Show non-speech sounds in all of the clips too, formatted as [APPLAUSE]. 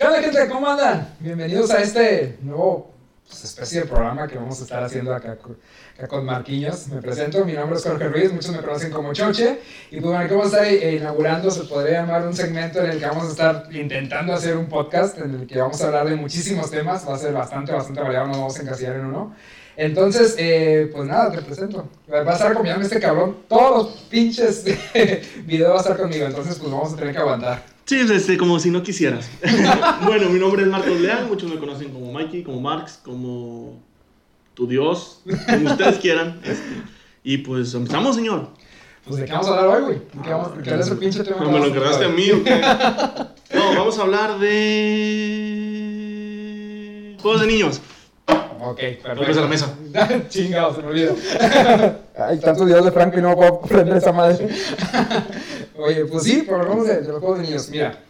¿Qué onda, gente? ¿Cómo andan? Bienvenidos a este nuevo pues, especie de programa que vamos a estar haciendo acá, con- Marquinhos. Me presento, mi nombre es Jorge Ruiz, muchos me conocen como Choche. Y pues bueno, vamos a estar eh, inaugurando, se podría llamar un segmento en el que vamos a estar intentando hacer un podcast en el que vamos a hablar de muchísimos temas. Va a ser bastante, bastante variado, no vamos a encasillar en uno. Entonces, eh, pues nada, te presento. Va a estar acompañando este cabrón. Todos los pinches [LAUGHS] videos va a estar conmigo. Entonces, pues vamos a tener que aguantar. Sí, es este, como si no quisieras. [LAUGHS] bueno, mi nombre es Marcos Leal, muchos me conocen como Mikey, como Marx, como tu Dios, como ustedes [LAUGHS] quieran. este. Y pues empezamos, señor. Pues de qué vamos a hablar hoy, güey. ¿De qué vamos- ¿Cuál es el pinche tema? que No, me lo vamos a encargaste a mí, ¿o qué? [LAUGHS] No, vamos a hablar de. Juegos de niños. Ok, Golpes a la mesa. Chingado, se me olvida. Hay tantos videos de Franco y no puedo aprender esa madre. Oye, pues sí, pero hablamos de, de los juegos de niños. Mira,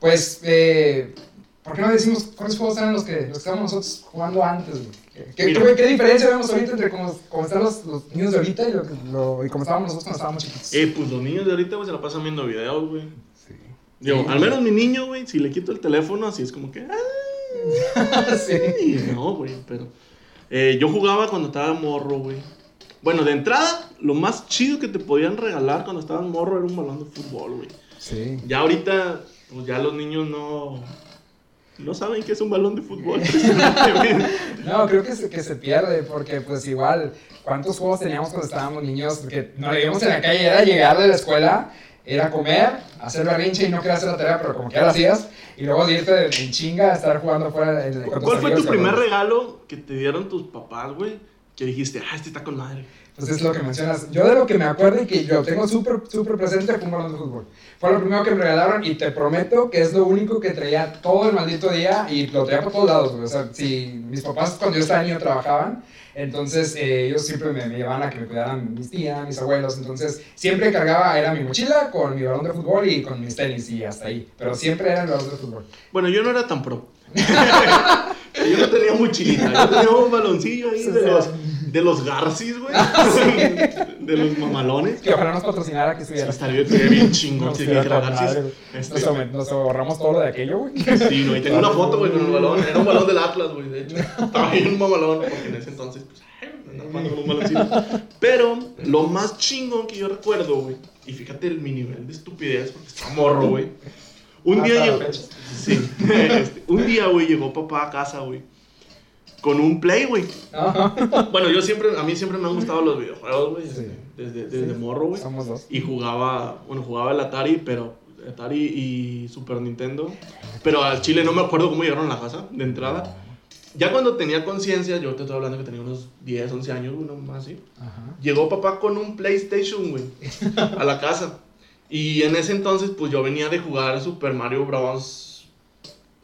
pues, eh, ¿por qué no decimos cuáles juegos eran los que, los que estábamos nosotros jugando antes, güey? ¿Qué, qué, diferencia vemos ahorita entre cómo, cómo están los, los niños de ahorita y, lo, que- lo- y cómo estábamos nosotros cuando estábamos chiquitos? Eh, pues los niños de ahorita, güey, se la pasan viendo videos, güey. Sí. Digo, Sí. al menos mi niño, güey, si le quito el teléfono, así es como que. "Ah". [LAUGHS] sí. No, güey, pero. eh, yo jugaba cuando estaba morro, güey. Bueno, de entrada, lo más chido que te podían regalar cuando estabas morro era un balón de fútbol, güey. Sí. Ya ahorita, pues ya los niños no. No saben qué es un balón de fútbol. [LAUGHS] [LAUGHS] No, creo que se, que se pierde, porque pues igual, ¿cuántos juegos teníamos cuando estábamos niños? Porque nos veíamos en la calle, era llegar de la escuela, era comer, hacer berrinche y no querer hacer la tarea, pero como que la hacías, y luego irte en chinga a estar jugando afuera. en- ¿Cuál fue tu primer regalo que te dieron tus papás, güey? Que dijiste, ah, este está con madre. Pues es lo que mencionas. Yo de lo que me acuerdo y que yo tengo súper, súper presente fue un balón de fútbol. Fue lo primero que me regalaron y te prometo que es lo único que traía todo el maldito día y lo traía por todos lados. O sea, si mis papás cuando yo estaba niño trabajaban, entonces eh, ellos siempre me, me llevaban a que me cuidaran mis tías, mis abuelos. Entonces siempre cargaba, era mi mochila con mi balón de fútbol y con mis tenis y hasta ahí. Pero siempre era el balón de fútbol. Bueno, yo no era tan pro. [LAUGHS] yo no tenía mochilita. Yo tenía un baloncillo ahí [LAUGHS] de los, de los Garcis, güey. [LAUGHS] De los mamalones. Que ojalá nos patrocinara que estuviera. Estaría bien chingón con Garcis. Este, Nos, ahorramos- todo lo de aquello, güey. Sí, no, y tengo una foto, güey, con el balón. Era un balón del Atlas, güey, de hecho. Estaba bien un mamalón, porque en ese entonces, pues. Pero lo más chingón que yo recuerdo, güey, y fíjate el, mi nivel de estupidez, porque estaba morro, güey. Un fecha. Sí, [LAUGHS] este, un día, güey, llegó papá a casa, güey. Con un play, güey. Ajá. [LAUGHS] Bueno, yo siempre, a mí siempre me han gustado los videojuegos, güey. Sí. Desde, desde Sí. morro, güey. Somos dos. Y jugaba, bueno, jugaba el Atari, pero Atari y Super Nintendo. Pero al Chile no me acuerdo cómo llegaron a la casa de entrada. Ya cuando tenía conciencia, yo te estoy hablando que tenía unos 10, 11 años, uno más así. Ajá. Llegó papá con un PlayStation, güey, a la casa. Y en ese entonces, pues yo venía de jugar Super Mario Bros.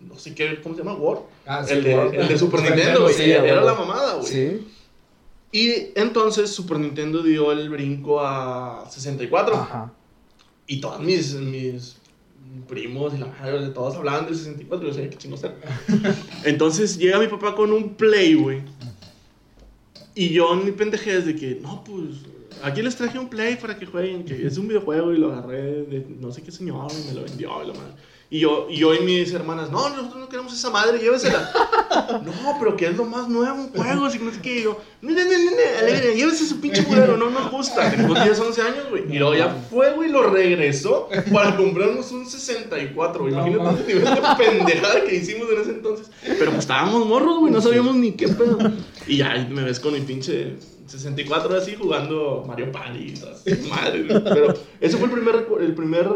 No sé qué, ¿cómo se llama? World. Ah, sí, el, de, World. el de Super Nintendo, güey. sí, era la mamada, güey. Sí. Y entonces Super Nintendo dio el brinco a 64. Ajá. Y todos mis, mis primos y la madre de todos hablaban del 64. Yo sabía qué chingos [LAUGHS] era. Entonces llega mi papá con un play, güey. Y yo mi pendejez de que, no, pues, aquí les traje un play para que jueguen, que es un videojuego y lo agarré de no sé qué señor y me lo vendió y la madre. Y yo, y yo y mis hermanas, no, nosotros no queremos esa madre, llévesela. [LAUGHS] no, pero que es lo más nuevo, juegos y no sé qué. Y yo, no, no, no, llévese su pinche culero, no nos gusta. Tenemos 10, 11 años, güey. Y luego ya fue, güey, lo regresó para comprarnos un 64, güey. No, Imagínate el nivel de pendejada que hicimos en ese entonces. Pero pues estábamos morros, güey, no sabíamos ni qué pedo. Y ya me ves con mi pinche 64 así jugando Mario Party y todas esas madres, güey. Pero ese fue el primer, el primer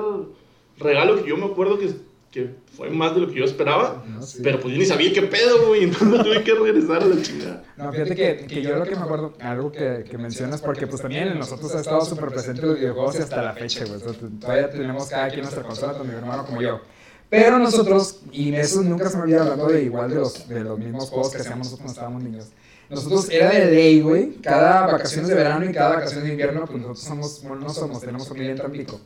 regalo que yo me acuerdo que, que fue más de lo que yo esperaba. No, sí. Pero pues yo ni sabía qué pedo, güey. [LAUGHS] Entonces tuve que regresar a la chingada. No, fíjate que, que yo lo que me acuerdo, algo que, que mencionas, porque pues también en nosotros ha estado súper presente los videojuegos y hasta la fecha, güey. O sea, todavía tenemos cada quien nuestra consola, tanto mi hermano como yo. Pero nosotros, y eso nunca se me olvida hablando de igual de los, de los mismos juegos que hacíamos nosotros cuando estábamos niños. Nosotros era de ley, güey, cada vacaciones de verano y cada vacaciones de invierno, pues nosotros somos, bueno, no somos, tenemos familia en Tampico.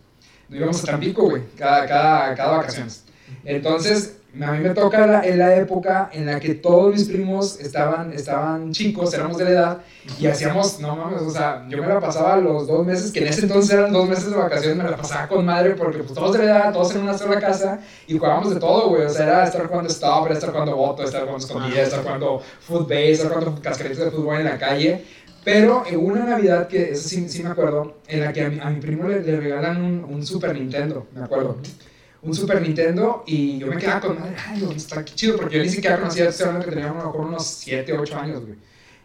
Nos íbamos a Tampico, güey, cada, cada, cada vacaciones. Entonces, a mí me toca la, en la época en la que todos mis primos estaban, estaban chicos, éramos de la edad, y hacíamos, no mames, o sea, yo me la pasaba los dos meses, que en ese entonces eran dos meses de vacaciones, me la pasaba con madre, porque pues todos de la edad, todos en una sola casa, y jugábamos de todo, güey, o sea, era estar jugando stop, era estar jugando voto, estar jugando escondida, estar jugando football, estar jugando cascaritas de fútbol en la calle, pero en una Navidad, que eso sí, sí me acuerdo, en la que a mi, a mi primo le, le regalan un, un Super Nintendo, me acuerdo un Super Nintendo y yo me quedaba con madre, ay, está aquí chido, porque yo ni siquiera conocía, estoy hablando que tenía a lo mejor unos 7, 8 años, güey.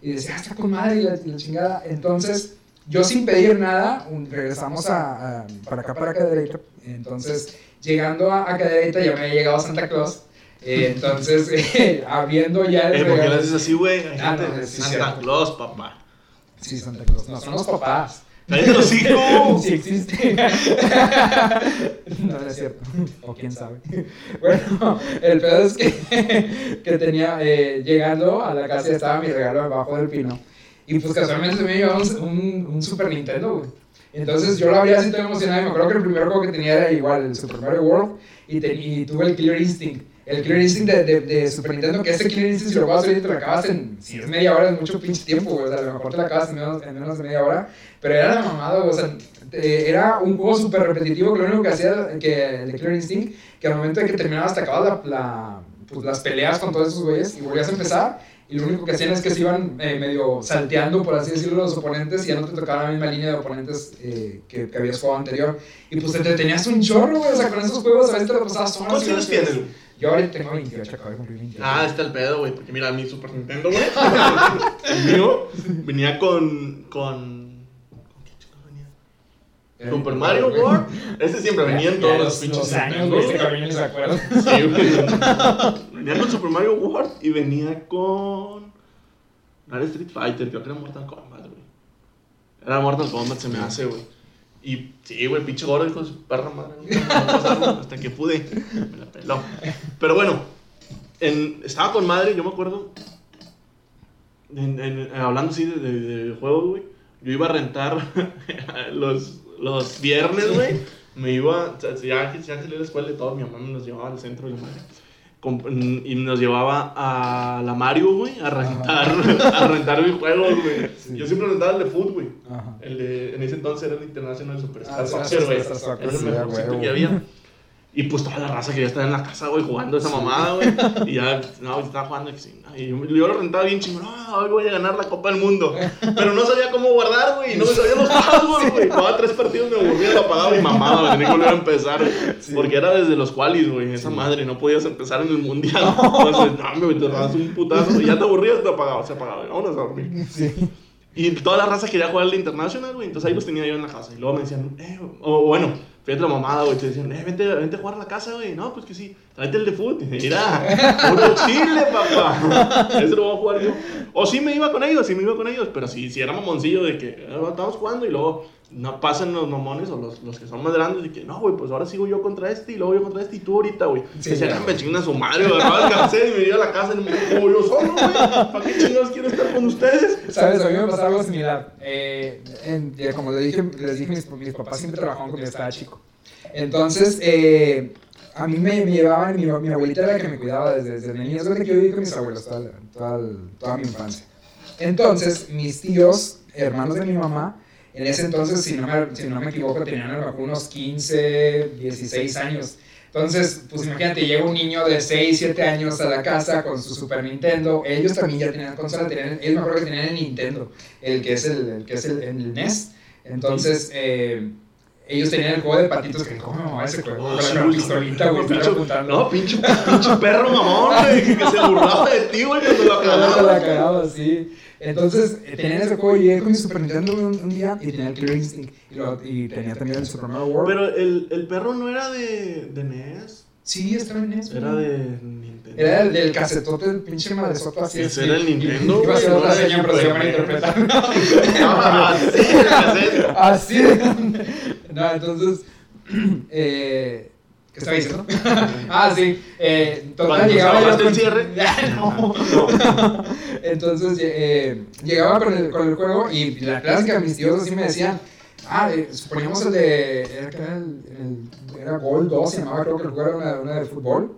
Y decía, ah, está con madre y la, chingada. Entonces, yo sin pedir nada, un- regresamos a, a- para acá, para Cadereyta. Entonces, llegando a, a Cadereyta, ya me había llegado Santa Claus. Eh, entonces, [LAUGHS] eh, habiendo ya el Eh, ¿Por qué regalo- haces así, güey? Ah, no, Santa. Claus, papá. Sí, Santa Claus. No, son los papás. ¡Cállate [LAUGHS] los hijos! Sí existe. [LAUGHS] no, no es cierto. O quién sabe. [LAUGHS] Bueno, el pedo es que, que tenía, eh, llegando a la casa estaba mi regalo abajo del pino. Y pues casualmente me llevaba un, un, Super Nintendo, güey. Entonces yo lo abría así todo emocionado y me acuerdo que el primer juego que tenía era igual, el Super Mario World. Y, te- y tuve el Killer Instinct. El Killer Instinct de, de, de Super Nintendo, que ese Killer Instinct si lo vas a hacer te lo acabas en, si es media hora, es mucho pinche tiempo, güey. O sea, a lo mejor te lo acabas en menos, en menos de media hora. Pero era la mamada, o sea, era un juego súper repetitivo que lo único que hacía que el de Killer Instinct, que al momento de que terminabas te acabas la, la- pues, las peleas con todos esos güeyes y volvías a empezar y lo único que hacían es que se iban eh, medio salteando, por así decirlo, los oponentes y ya no te tocaba la misma línea de oponentes eh, que, que habías jugado anterior. Y pues te, te tenías un chorro, güey, o sea, con esos juegos a veces te lo pasabas horas. ¿Cuántos años tienes? Yo ahorita tengo 28, acabo de cumplir 28. Ah, está el pedo, güey. Porque mira, mi Super Nintendo, güey. [LAUGHS] el mío venía con. con. ¿Con qué chico venía? Super Mario World. Este siempre venía en todos los los, pinches los años, güey, este ni se acuerda. Sí, güey. Venía con Super Mario World y venía con. No era Street Fighter, creo que era Mortal Kombat, güey. Era Mortal Kombat, se me hace, güey. Y sí, güey, pinche gordo, hijo de perra madre. Hasta que pude. Me la peló. Pero bueno, en- estaba con madre, yo me acuerdo. hablando así de, de, juegos, güey. Yo iba a rentar [LAUGHS] los, los viernes, güey. Me iba, ya, si ya salí de la escuela y todo, mi mamá me los llevaba al centro de la madre. Y nos llevaba a la Mario, güey, a rentar, a rentar videojuegos, güey. Sí. Yo siempre rentaba el de foot, güey. Ajar. El de, en ese entonces era el International Superstar Ah, Soccer, güey. Era el que había. Y pues toda la raza quería estar en la casa, güey, jugando esa mamada, güey. [LAUGHS] Y ya, no, estaba jugando y yo, yo lo rentaba bien chingón. No, hoy voy a ganar la Copa del Mundo. Pero no sabía cómo guardar, güey. No me sabía los passwords, güey. Jugaba tres partidos, me aburría, lo apagaba y mamada, güey. Tenía que volver a empezar. Sí. Porque era desde los qualis, güey. Esa madre, no podías empezar en el mundial. Entonces, no, güey, te dabas un putazo. Y ya te aburrías, te apagabas, se apagaba. y Vámonos a dormir. Sí. Y toda la raza quería jugar al International, güey. Entonces ahí los tenía yo en la casa. Y luego me decían, eh, o bueno, fíjate la mamada, güey. Te decían, eh, vente, vente a jugar a la casa, güey. No, pues que sí. Tráete el de fútbol. Mira, puro chile, papá. [LAUGHS] Ese lo voy a jugar yo. O sí me iba con ellos, sí me iba con ellos. Pero sí, sí era mamoncillo de que eh, estamos jugando y luego no pasan los mamones o los, los que son más grandes y que no, güey, pues ahora sigo yo contra este y luego yo contra este y tú ahorita, güey. Sí, ya. "Ah, me chingan a su madre, güey. No alcancé y me iba a la casa y me como yo solo, güey. ¿Para qué chingados quiero estar con ustedes? ¿Sabes? A mí me pasaba algo similar. Eh, en- ya como les dije, les dije mis, mis papás siempre trabajaban cuando yo estaba chico. Entonces, eh, a mí me, me llevaban, mi, mi abuelita era la que me cuidaba desde, desde niño. Es que yo viví con mis abuelos toda, toda, toda mi infancia. Entonces, mis tíos, hermanos de mi mamá, en ese entonces, si no me, si no me equivoco, tenían a lo mejor unos 15, 16 años. Entonces, pues imagínate, llega un niño de 6, 7 años a la casa con su Super Nintendo. Ellos también ya tenían consola, tenían, ellos me acuerdo que tenían el Nintendo, el que es el, el que es el, el NES. Entonces, eh, ellos tenían el juego de patitos que, ¿cómo me mamaba ese juego? Oh, Con la pistolita, güey, Pinche-. No, pinche, pinche perro mamón, [LAUGHS] güey, que, se burlaba de ti, güey, cuando lo Claro, la cagaba. cagaba, sí. Entonces, eh, tenían ese juego y llegué con mi Super Nintendo un, un día y tenía el Killer Instinct y, lo- y tenía también el Super Mario World. Pero el, el perro no era de, de NES, sí, estaba en eso. era de Nintendo. Era el del casetote, el pinche madresoto así. Ese así. era el Nintendo, Iba a ser otra no era seña, el pero se van a NES. interpretar. [LAUGHS] [LAUGHS] Ah, sí, el cassette. Así de... [LAUGHS] No, entonces... [CLEARS THROAT] Eh, ¿Qué estaba diciendo? [LAUGHS] ah, sí. Eh, total, Cuando llegaba yo con- el cierre. [LAUGHS] no. Entonces, eh, llegaba con el, con el juego y la clásica, mis tíos así me decían... Ah, eh, poníamos el de... Era, que era, el, el- era Gol 2, se llamaba, creo que el juego era una, una de fútbol.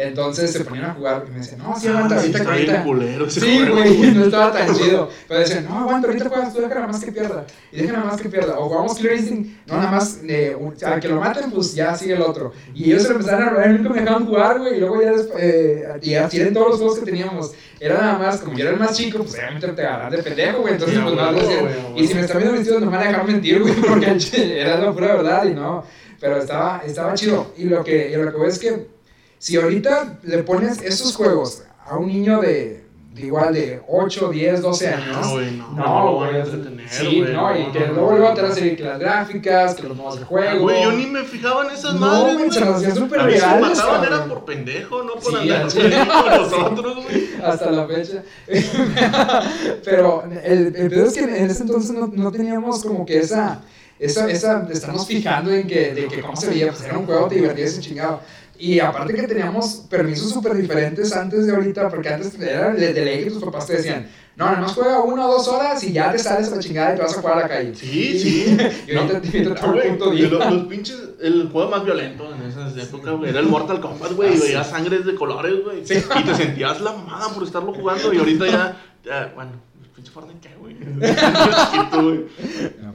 Entonces se ponían a jugar y me decían, no, sí, aguanta, Ah, ahorita, bien ahorita. culero Sí, güey, no estaba tan [LAUGHS] chido. Pero decían, no, aguanta, ahorita juegas tú, deja nada más que pierda. Y deja nada más que pierda. O jugamos Clear Instinct, no, nada más, eh, sea, que lo maten, pues ya sigue el otro. Y ellos se empezaron a robar, nunca me dejaban jugar, güey. Y luego ya después, eh, y así eran todos los juegos que teníamos. Era nada más, como yo era el más chico, pues obviamente te agarran de pendejo, güey. Entonces, pues güey. Y si me están viendo vestido, no me van a dejar mentir, güey, porque [LAUGHS] era la pura verdad y no. Pero estaba, estaba chido. Y lo que, y lo que veo es que si ahorita le pones esos juegos a un niño de, de igual de 8, 10, 12 años. No, güey, no, No, no lo van a entretener, Sí, güey, no, y no, que no, luego no. te van a salir que las gráficas, que los modos de juego. Güey, yo ni me fijaba en esas No, madres, güey, se las hacía súper mí si reales, mataban era por pendejo, no por Sí, andar con [LAUGHS] nosotros, güey. hasta la fecha. [LAUGHS] Pero el, el pedo es que en ese entonces no, no teníamos como que esa, esa, esa, de estarnos fijando en que, de que cómo se veía, pues era un juego, te divertías ese chingado. Y aparte que teníamos permisos súper diferentes antes de ahorita, porque antes era de, de ley que tus papás te decían, no, nada más juega una o dos horas y ya te sales a la chingada y te vas a jugar a la calle. Sí, sí. Y ahorita te invito a punto los, los pinches, el juego más violento en esas épocas, güey, era el Mortal Kombat, güey, Ah, y sí. veías sangres de colores, güey, Sí. y te sentías la mamada por estarlo jugando, y ahorita ya, ya, bueno, pinche Fortnite, ¿qué, güey? [LAUGHS] [LAUGHS] Chiquito, güey.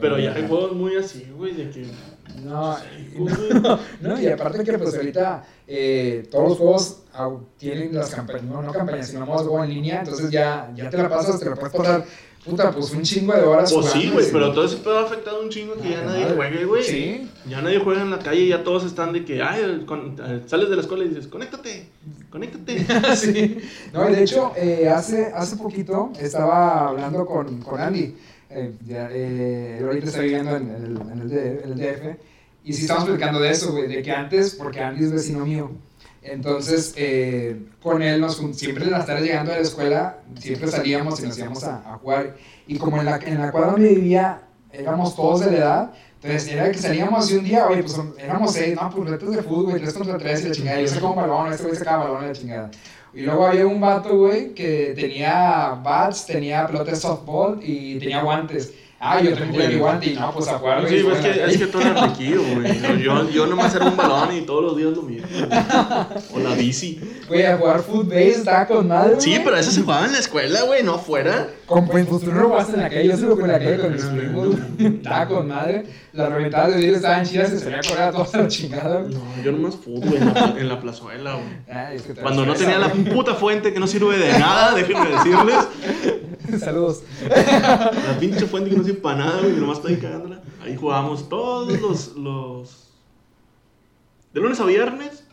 Pero ya hay juegos muy así, güey, de que... [LAUGHS] No, no, no, y aparte que pues ahorita eh, todos los juegos tienen las campañas, no, no campañas, sino modos de juego en línea, entonces ya, ya te la pasas, te la puedes pasar, puta, pues un chingo de horas. Pues sí, güey, pero todo ese pedo ha afectado un chingo que ya nadie madre. juegue, güey. Sí. Ya nadie juega en la calle, ya todos están de que, ay, con- eh, sales de la escuela y dices, conéctate, conéctate. [LAUGHS] sí. No, de hecho, eh, hace, hace poquito estaba hablando con, con Andy. Eh, ya, eh, ahorita está viviendo en, el, en el D- en el DF. Y sí estamos platicando de eso, güey, de que antes, porque Andy es vecino mío. Entonces, eh, con él, nos, siempre en las tardes llegando a la escuela, siempre salíamos y nos íbamos a, a jugar. Y como en la, en la cuadra donde vivía, éramos todos de la edad, entonces era que salíamos y un día, oye, pues éramos seis, no, pues retos de fútbol, güey, tres contra tres y la chingada. Yo sacaba un balón, este güey sacaba balón y la chingada. Y luego había un vato, que tenía bats, tenía pelota de softball y tenía guantes. Ah, yo también tenía mi guante y no, pues a jugar. Sí, fuera es que, es que tú eres riquillo, güey. [LAUGHS] Yo, yo nomás era un balón y todos los días lo mismo. O la bici. Güey, a jugar football estaba con madre, Sí, pero eso se jugaba en la escuela, güey, no afuera. Con, pues, pues tú no jugaste en la calle, yo se lo jugué en la calle con mis primos. Estaba con madre. Las reventadas de vidrio estaban chidas y se salía a correr a toda la chingada. No, yo nomás fútbol güey, en la, en la plazuela, güey. Ay, es que Cuando no tenía la puta fuente que no sirve de nada, déjenme decirles. [LAUGHS] Saludos. La pinche fuente que no sirve para nada, güey, nomás ahí cagándola. Ahí jugábamos todos los, los... De lunes a viernes.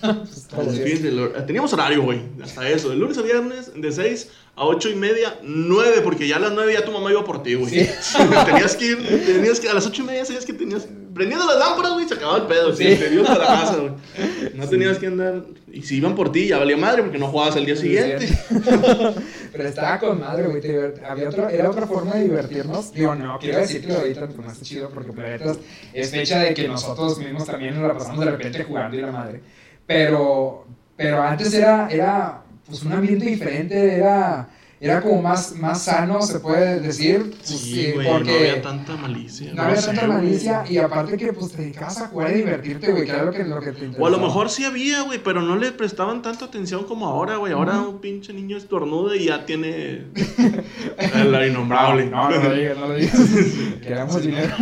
Pues, los lo- teníamos horario, güey, hasta eso. De lunes a viernes, de 6 a 8 y media, 9, porque ya a las 9 ya tu mamá iba por ti, güey. Sí. [LAUGHS] tenías que ir, tenías que, a las 8 y media sabías que tenías... Prendiendo las lámparas, güey, se acababa el pedo, Sí. te ibas a la casa, güey. [LAUGHS] No tenías que andar... Y si iban por ti, ya valía madre, porque no jugabas al día siguiente. [LAUGHS] Pero estaba con madre, güey. Había otra, era otra forma de divertirnos. Digo, no, quiero decir que ahorita pues, no está chido porque planetas es fecha de que nosotros mismos también nos la pasamos de repente jugando y la madre. Pero, pero antes era, era pues un ambiente diferente, era, era como más, más sano, se puede decir. Pues, Sí, güey, porque no había tanta malicia. no había tanta malicia y aparte que pues te dedicabas a jugar y divertirte, güey, que era lo que, lo que te O a lo interesaba. mejor sí había, güey, pero no le prestaban tanta atención como ahora, güey. Ahora un pinche niño estornuda y ya tiene [LAUGHS] la innombrable. No, no lo digas, no lo digas. [LAUGHS] Queremos dinero.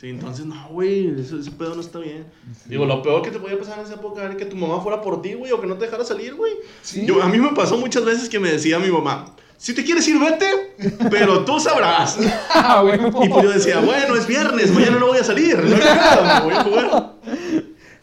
Sí, entonces, no, güey, ese, ese pedo no está bien. Digo, lo peor que te podía pasar en esa época era que tu mamá fuera por ti, güey, o que no te dejara salir, güey. Sí. Yo, a mí me pasó muchas veces que me decía mi mamá, si te quieres ir, vete, pero tú sabrás. [LAUGHS] Ah. Y pues yo decía, bueno, es viernes, mañana no voy a salir, no hay pedo, me voy a jugar.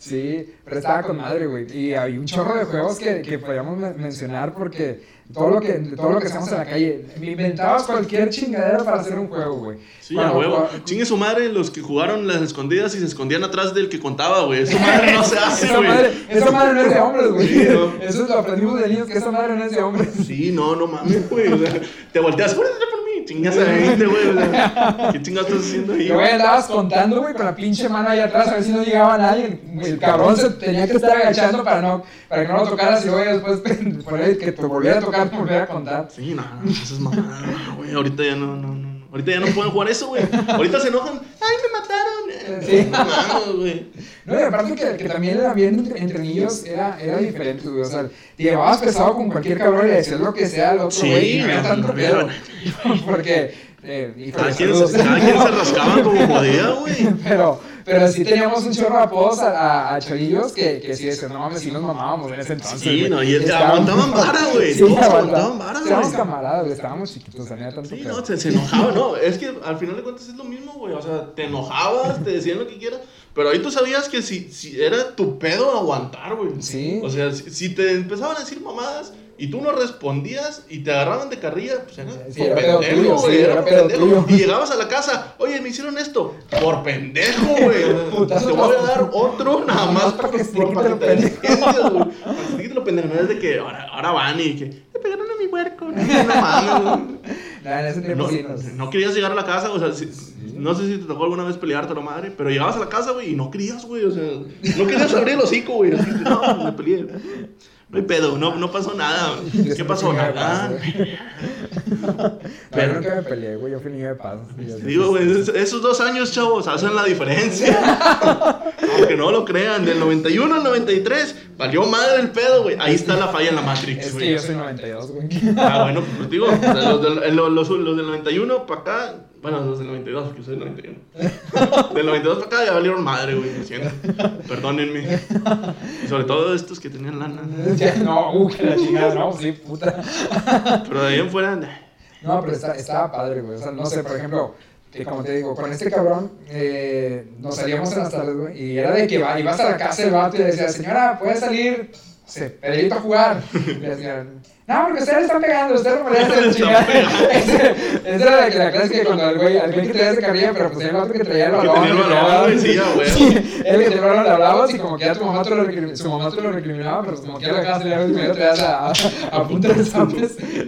Sí, pero estaba con madre, güey. Y hay un chorro de juegos que, que podríamos men- mencionar porque todo lo que, todo lo que hacemos en la calle, me inventabas cualquier chingadera para hacer un juego, güey. Sí, a huevo. Chingue su madre los que jugaron las escondidas y se escondían atrás del que contaba, güey. Esa [LAUGHS] madre no se hace, Esa güey. madre, esa madre no es de hombres, güey. Sí, no. Eso lo aprendimos de niños, que esa madre no es de hombres. Sí, no, no mames, güey. O sea, te volteas, "Júrate por mí. Chingas a 20, güey. O sea, [LAUGHS] ¿Qué chingados estás haciendo ahí? Güey, andabas contando, güey, con la pinche mano ahí atrás a ver si no llegaba nadie. El cabrón se tenía que estar agachando para, no, para que no lo tocaras y luego después [LAUGHS] por ahí que te volviera a tocar, te volviera a contar. Sí, no, eso es mamada, güey. Ahorita ya no, no. no. Ahorita ya no pueden jugar eso, güey. Ahorita se enojan. Ay, me mataron. Sí. No mames, güey. No, y aparte que, que también el ambiente entre, entre niños era, era diferente, güey. O sea, te llevabas pesado con cualquier cabrón y decías lo que sea al otro, Sí, güey. y no tanto pedo. [LAUGHS] Porque, eh, Cada quien, saludos. se, cada quien se rascaba como podía, güey. [LAUGHS] Pero, pero sí teníamos un chorro de apodos a, a, a cholillos que, que sí decían, no mames, sí nos mamábamos en ese entonces. Sí, güey. no, y Estábamos- aguantaban [LAUGHS] vara, güey. Sí, aguantaban. vara, güey. camaradas, güey. Estábamos chiquitos, había tanto Sí, pedo. no, se, se enojaba, no, es que al final de cuentas es lo mismo, güey, o sea, te enojabas, te decían lo que quieras, pero ahí tú sabías que si, si era tu pedo aguantar, güey. Sí. O sea, si, si te empezaban a decir mamadas y tú no respondías y te agarraban de carrilla, pues era Sí, por era pendejo, tuyo, güey, sí, era era por pedo pendejo. tuyo. Y llegabas a la casa, oye, me hicieron esto, por pendejo, güey. [LAUGHS] te voy a dar otro nada más para que se quite lo pendejo. Para que lo pendejo, no es de que ahora, ahora van y que me pegaron a mi huerco, no, [LAUGHS] querías llegar a la casa, o sea, si- no sé si te tocó alguna vez pelearte a la madre, pero llegabas a la casa, güey, y no querías, güey, o sea, no querías abrir el hocico, güey, así, no, me peleé. No hay pedo, no, no pasó nada. [LAUGHS] ¿Qué pasó? Nada. [LAUGHS] Pero nunca me peleé, güey. Yo fui niño de paz. Digo, güey, es- esos dos años, chavos, hacen la diferencia. [LAUGHS] Aunque no lo crean, del 91 al 93, valió madre el pedo, güey. Ahí está la falla en la Matrix, Es que güey. yo soy 92, güey. Ah, bueno, pues digo, los, del, eh, los- los del 91 para acá, bueno, los del 92, porque yo soy del 91. [LAUGHS] Del 92 para acá ya valieron madre, güey, me siento. Perdónenme. Y sobre todo estos que tenían lana. Ya, no, uh, que la chingada, no, sí, puta. Pero de ahí en fuera, No, pero está, estaba padre, güey. O sea, no sé, por ejemplo, que como te digo, con este cabrón eh, nos salíamos en las tardes, güey. Y era de que va, ibas a la casa del vato y le decía, señora, ¿puede salir? No sé, Pedrito a jugar. [LAUGHS] Y no, porque ustedes le están pegando, ustedes no merecen [LAUGHS] la chingada. Esa era la, la clase que cuando el güey, al güey que traía ese carrilla, pero pues el vato que traía el que balón. tenía el que balón, traía- güey, sí, güey. Sí, él que tenía el balón le hablabas y como que ya tu mamá te lo, su mamá te lo recriminaba, pero como que a la casa me traías a, a, a punta de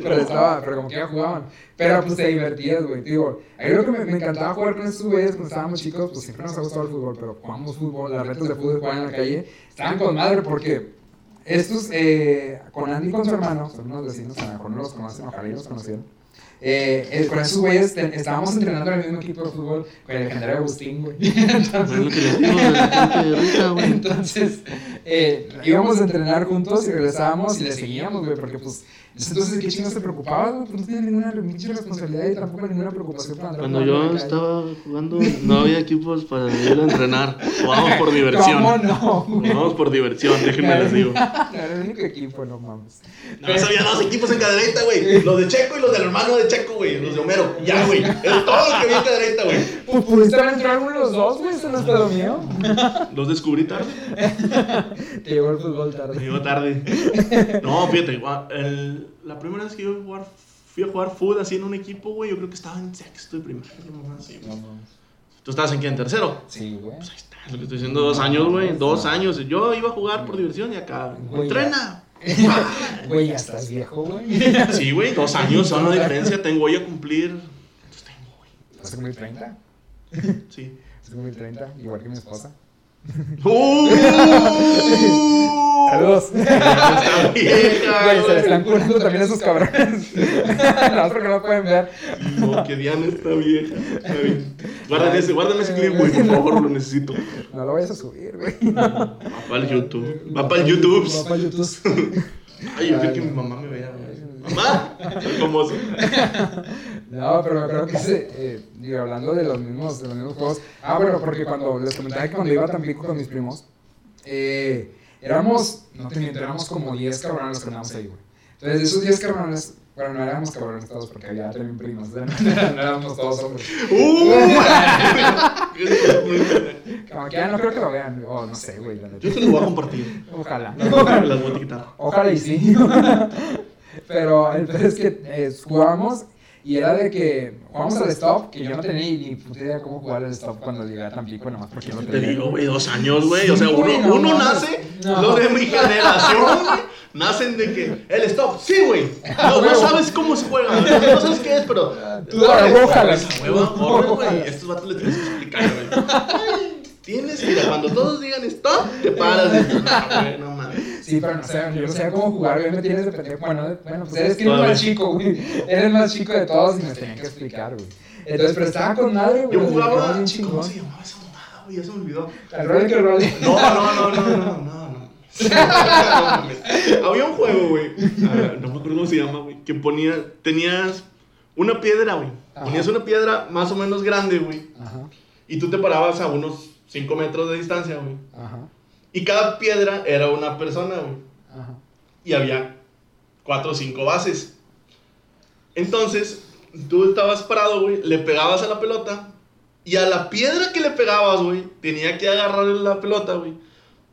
pero estaba, pero como que ya jugaban. Pero pues te divertías, güey. Digo, a mí lo que me, me encantaba jugar con estos güeyes cuando estábamos chicos, pues siempre nos ha gustado el fútbol, pero jugamos fútbol, las retas de fútbol jugaban en la calle, estaban con madre porque estos, eh, con Andy y con su hermano, son unos vecinos, a lo mejor no los conocen, ojalá y los conocieran. Eh, eh, con esos güeyes te- estábamos entrenando en el mismo equipo de fútbol con el legendario Agustín, güey. [LAUGHS] Entonces, entonces, eh, íbamos a entrenar juntos y regresábamos y le seguíamos, güey, porque pues, entonces, ¿qué chingos te preocupabas? güey? Pues no tenías ninguna pinche responsabilidad y tampoco ninguna preocupación para andar Cuando yo estaba jugando, no había equipos para ir a entrenar. Jugábamos por diversión. ¿Cómo no, güey? Jugábamos por diversión, déjenme les digo. No era el único equipo, no mames. No, había dos equipos en cadereta, güey. Los de Checo y los del hermano de Checo, güey. Los de Homero. Ya, güey. Es todo lo que había en cadereta, güey. Pues pudiste entrado alguno de los dos, güey, eso no es pedo mío. Los descubrí tarde. Te llegó el fútbol Me tarde. llegó tarde. No, fíjate, el- la primera vez que yo fui a jugar, fui a jugar fútbol así en un equipo, güey, yo creo que estaba en sexto y primaria. no. ¿Tú estabas en qué? ¿En tercero? Sí, güey. Pues ahí está, es lo que estoy diciendo, dos años, güey. Dos años. Yo iba a jugar por diversión y acá. Güey, ¡Entrena! Güey, ya estás viejo, güey. [LAUGHS] Sí, güey, dos años son la diferencia. Tengo, voy a cumplir. Pues tengo, güey. ¿Vas a cumplir 30? Sí. ¿Vas a cumplir 30? Igual que mi esposa. [LAUGHS] ¡Uh! Saludos. [LAUGHS] Güey, se le están curando también a esos cabrones. [LAUGHS] no, más porque no pueden ver. No, que Diana está vieja. Guarden ese, guarden ese clip, güey, por favor, lo necesito. No lo vayas a subir, güey. Va para el YouTube. Va para el YouTube. Va para el YouTube. Ay, yo creo que mi mamá me vea, güey. Mamá, soy famoso. [LAUGHS] No, pero creo que ese, eh, digo, hablando de los mismos, de los mismos juegos. Ah, bueno, porque cuando les comentaba que cuando iba a Tampico con mis primos, eh, éramos, no te miento, éramos como 10 cabrones los que andábamos ahí, güey. Entonces, de esos 10 cabrones, bueno, no éramos cabrones todos, porque había también primos, no [LAUGHS] éramos todos hombres. ¡Uh! [LAUGHS] Como que ya no creo que lo vean, o no sé, güey, la neta. Yo te lo voy a compartir. Ojalá. Las voy a. Ojalá y sí. Pero el peor es que eh, jugábamos y era de que jugábamos al stop, que yo no tenía ni puta idea cómo jugar al stop cuando llegué a Tampico, nada más porque no Te tenía. digo, güey, dos años, güey. O sea, uno, güey, no uno nace, No. los de mi generación, güey, nacen de que el stop, sí, güey. No, no sabes cómo se juega, no, no sabes qué es, pero. Tú dale, ojalá. hueva, corre, güey. Estos vatos le tienes que explicar, güey. Tienes, mira, cuando todos digan stop, te paras. de- No, güey, no. Sí, pero no sé, yo no sabía cómo jugar, güey, me tienes de pendejo. Bueno, bueno, pues eres que eres más chico, güey. Eres el más chico de todos y me tenían que explicar, güey. Entonces, pero estaba con madre, güey. Yo jugaba, ¿cómo se llamaba esa mamada, güey? Ya se me olvidó. El rolling que rolling. No, no, no, no, no, no, no. Había un juego, güey. ah, No me acuerdo cómo se llama, güey. Que ponía. Tenías una piedra, güey. Ponías una piedra más o menos grande, güey. Ajá, Y tú te parabas a unos 5 metros de distancia, güey. ajá, Y cada piedra era una persona, güey. ajá. Y había 4 o 5 bases. Entonces, tú estabas parado, güey. Le pegabas a la pelota. Y a la piedra que le pegabas, güey, tenía que agarrarle la pelota, güey.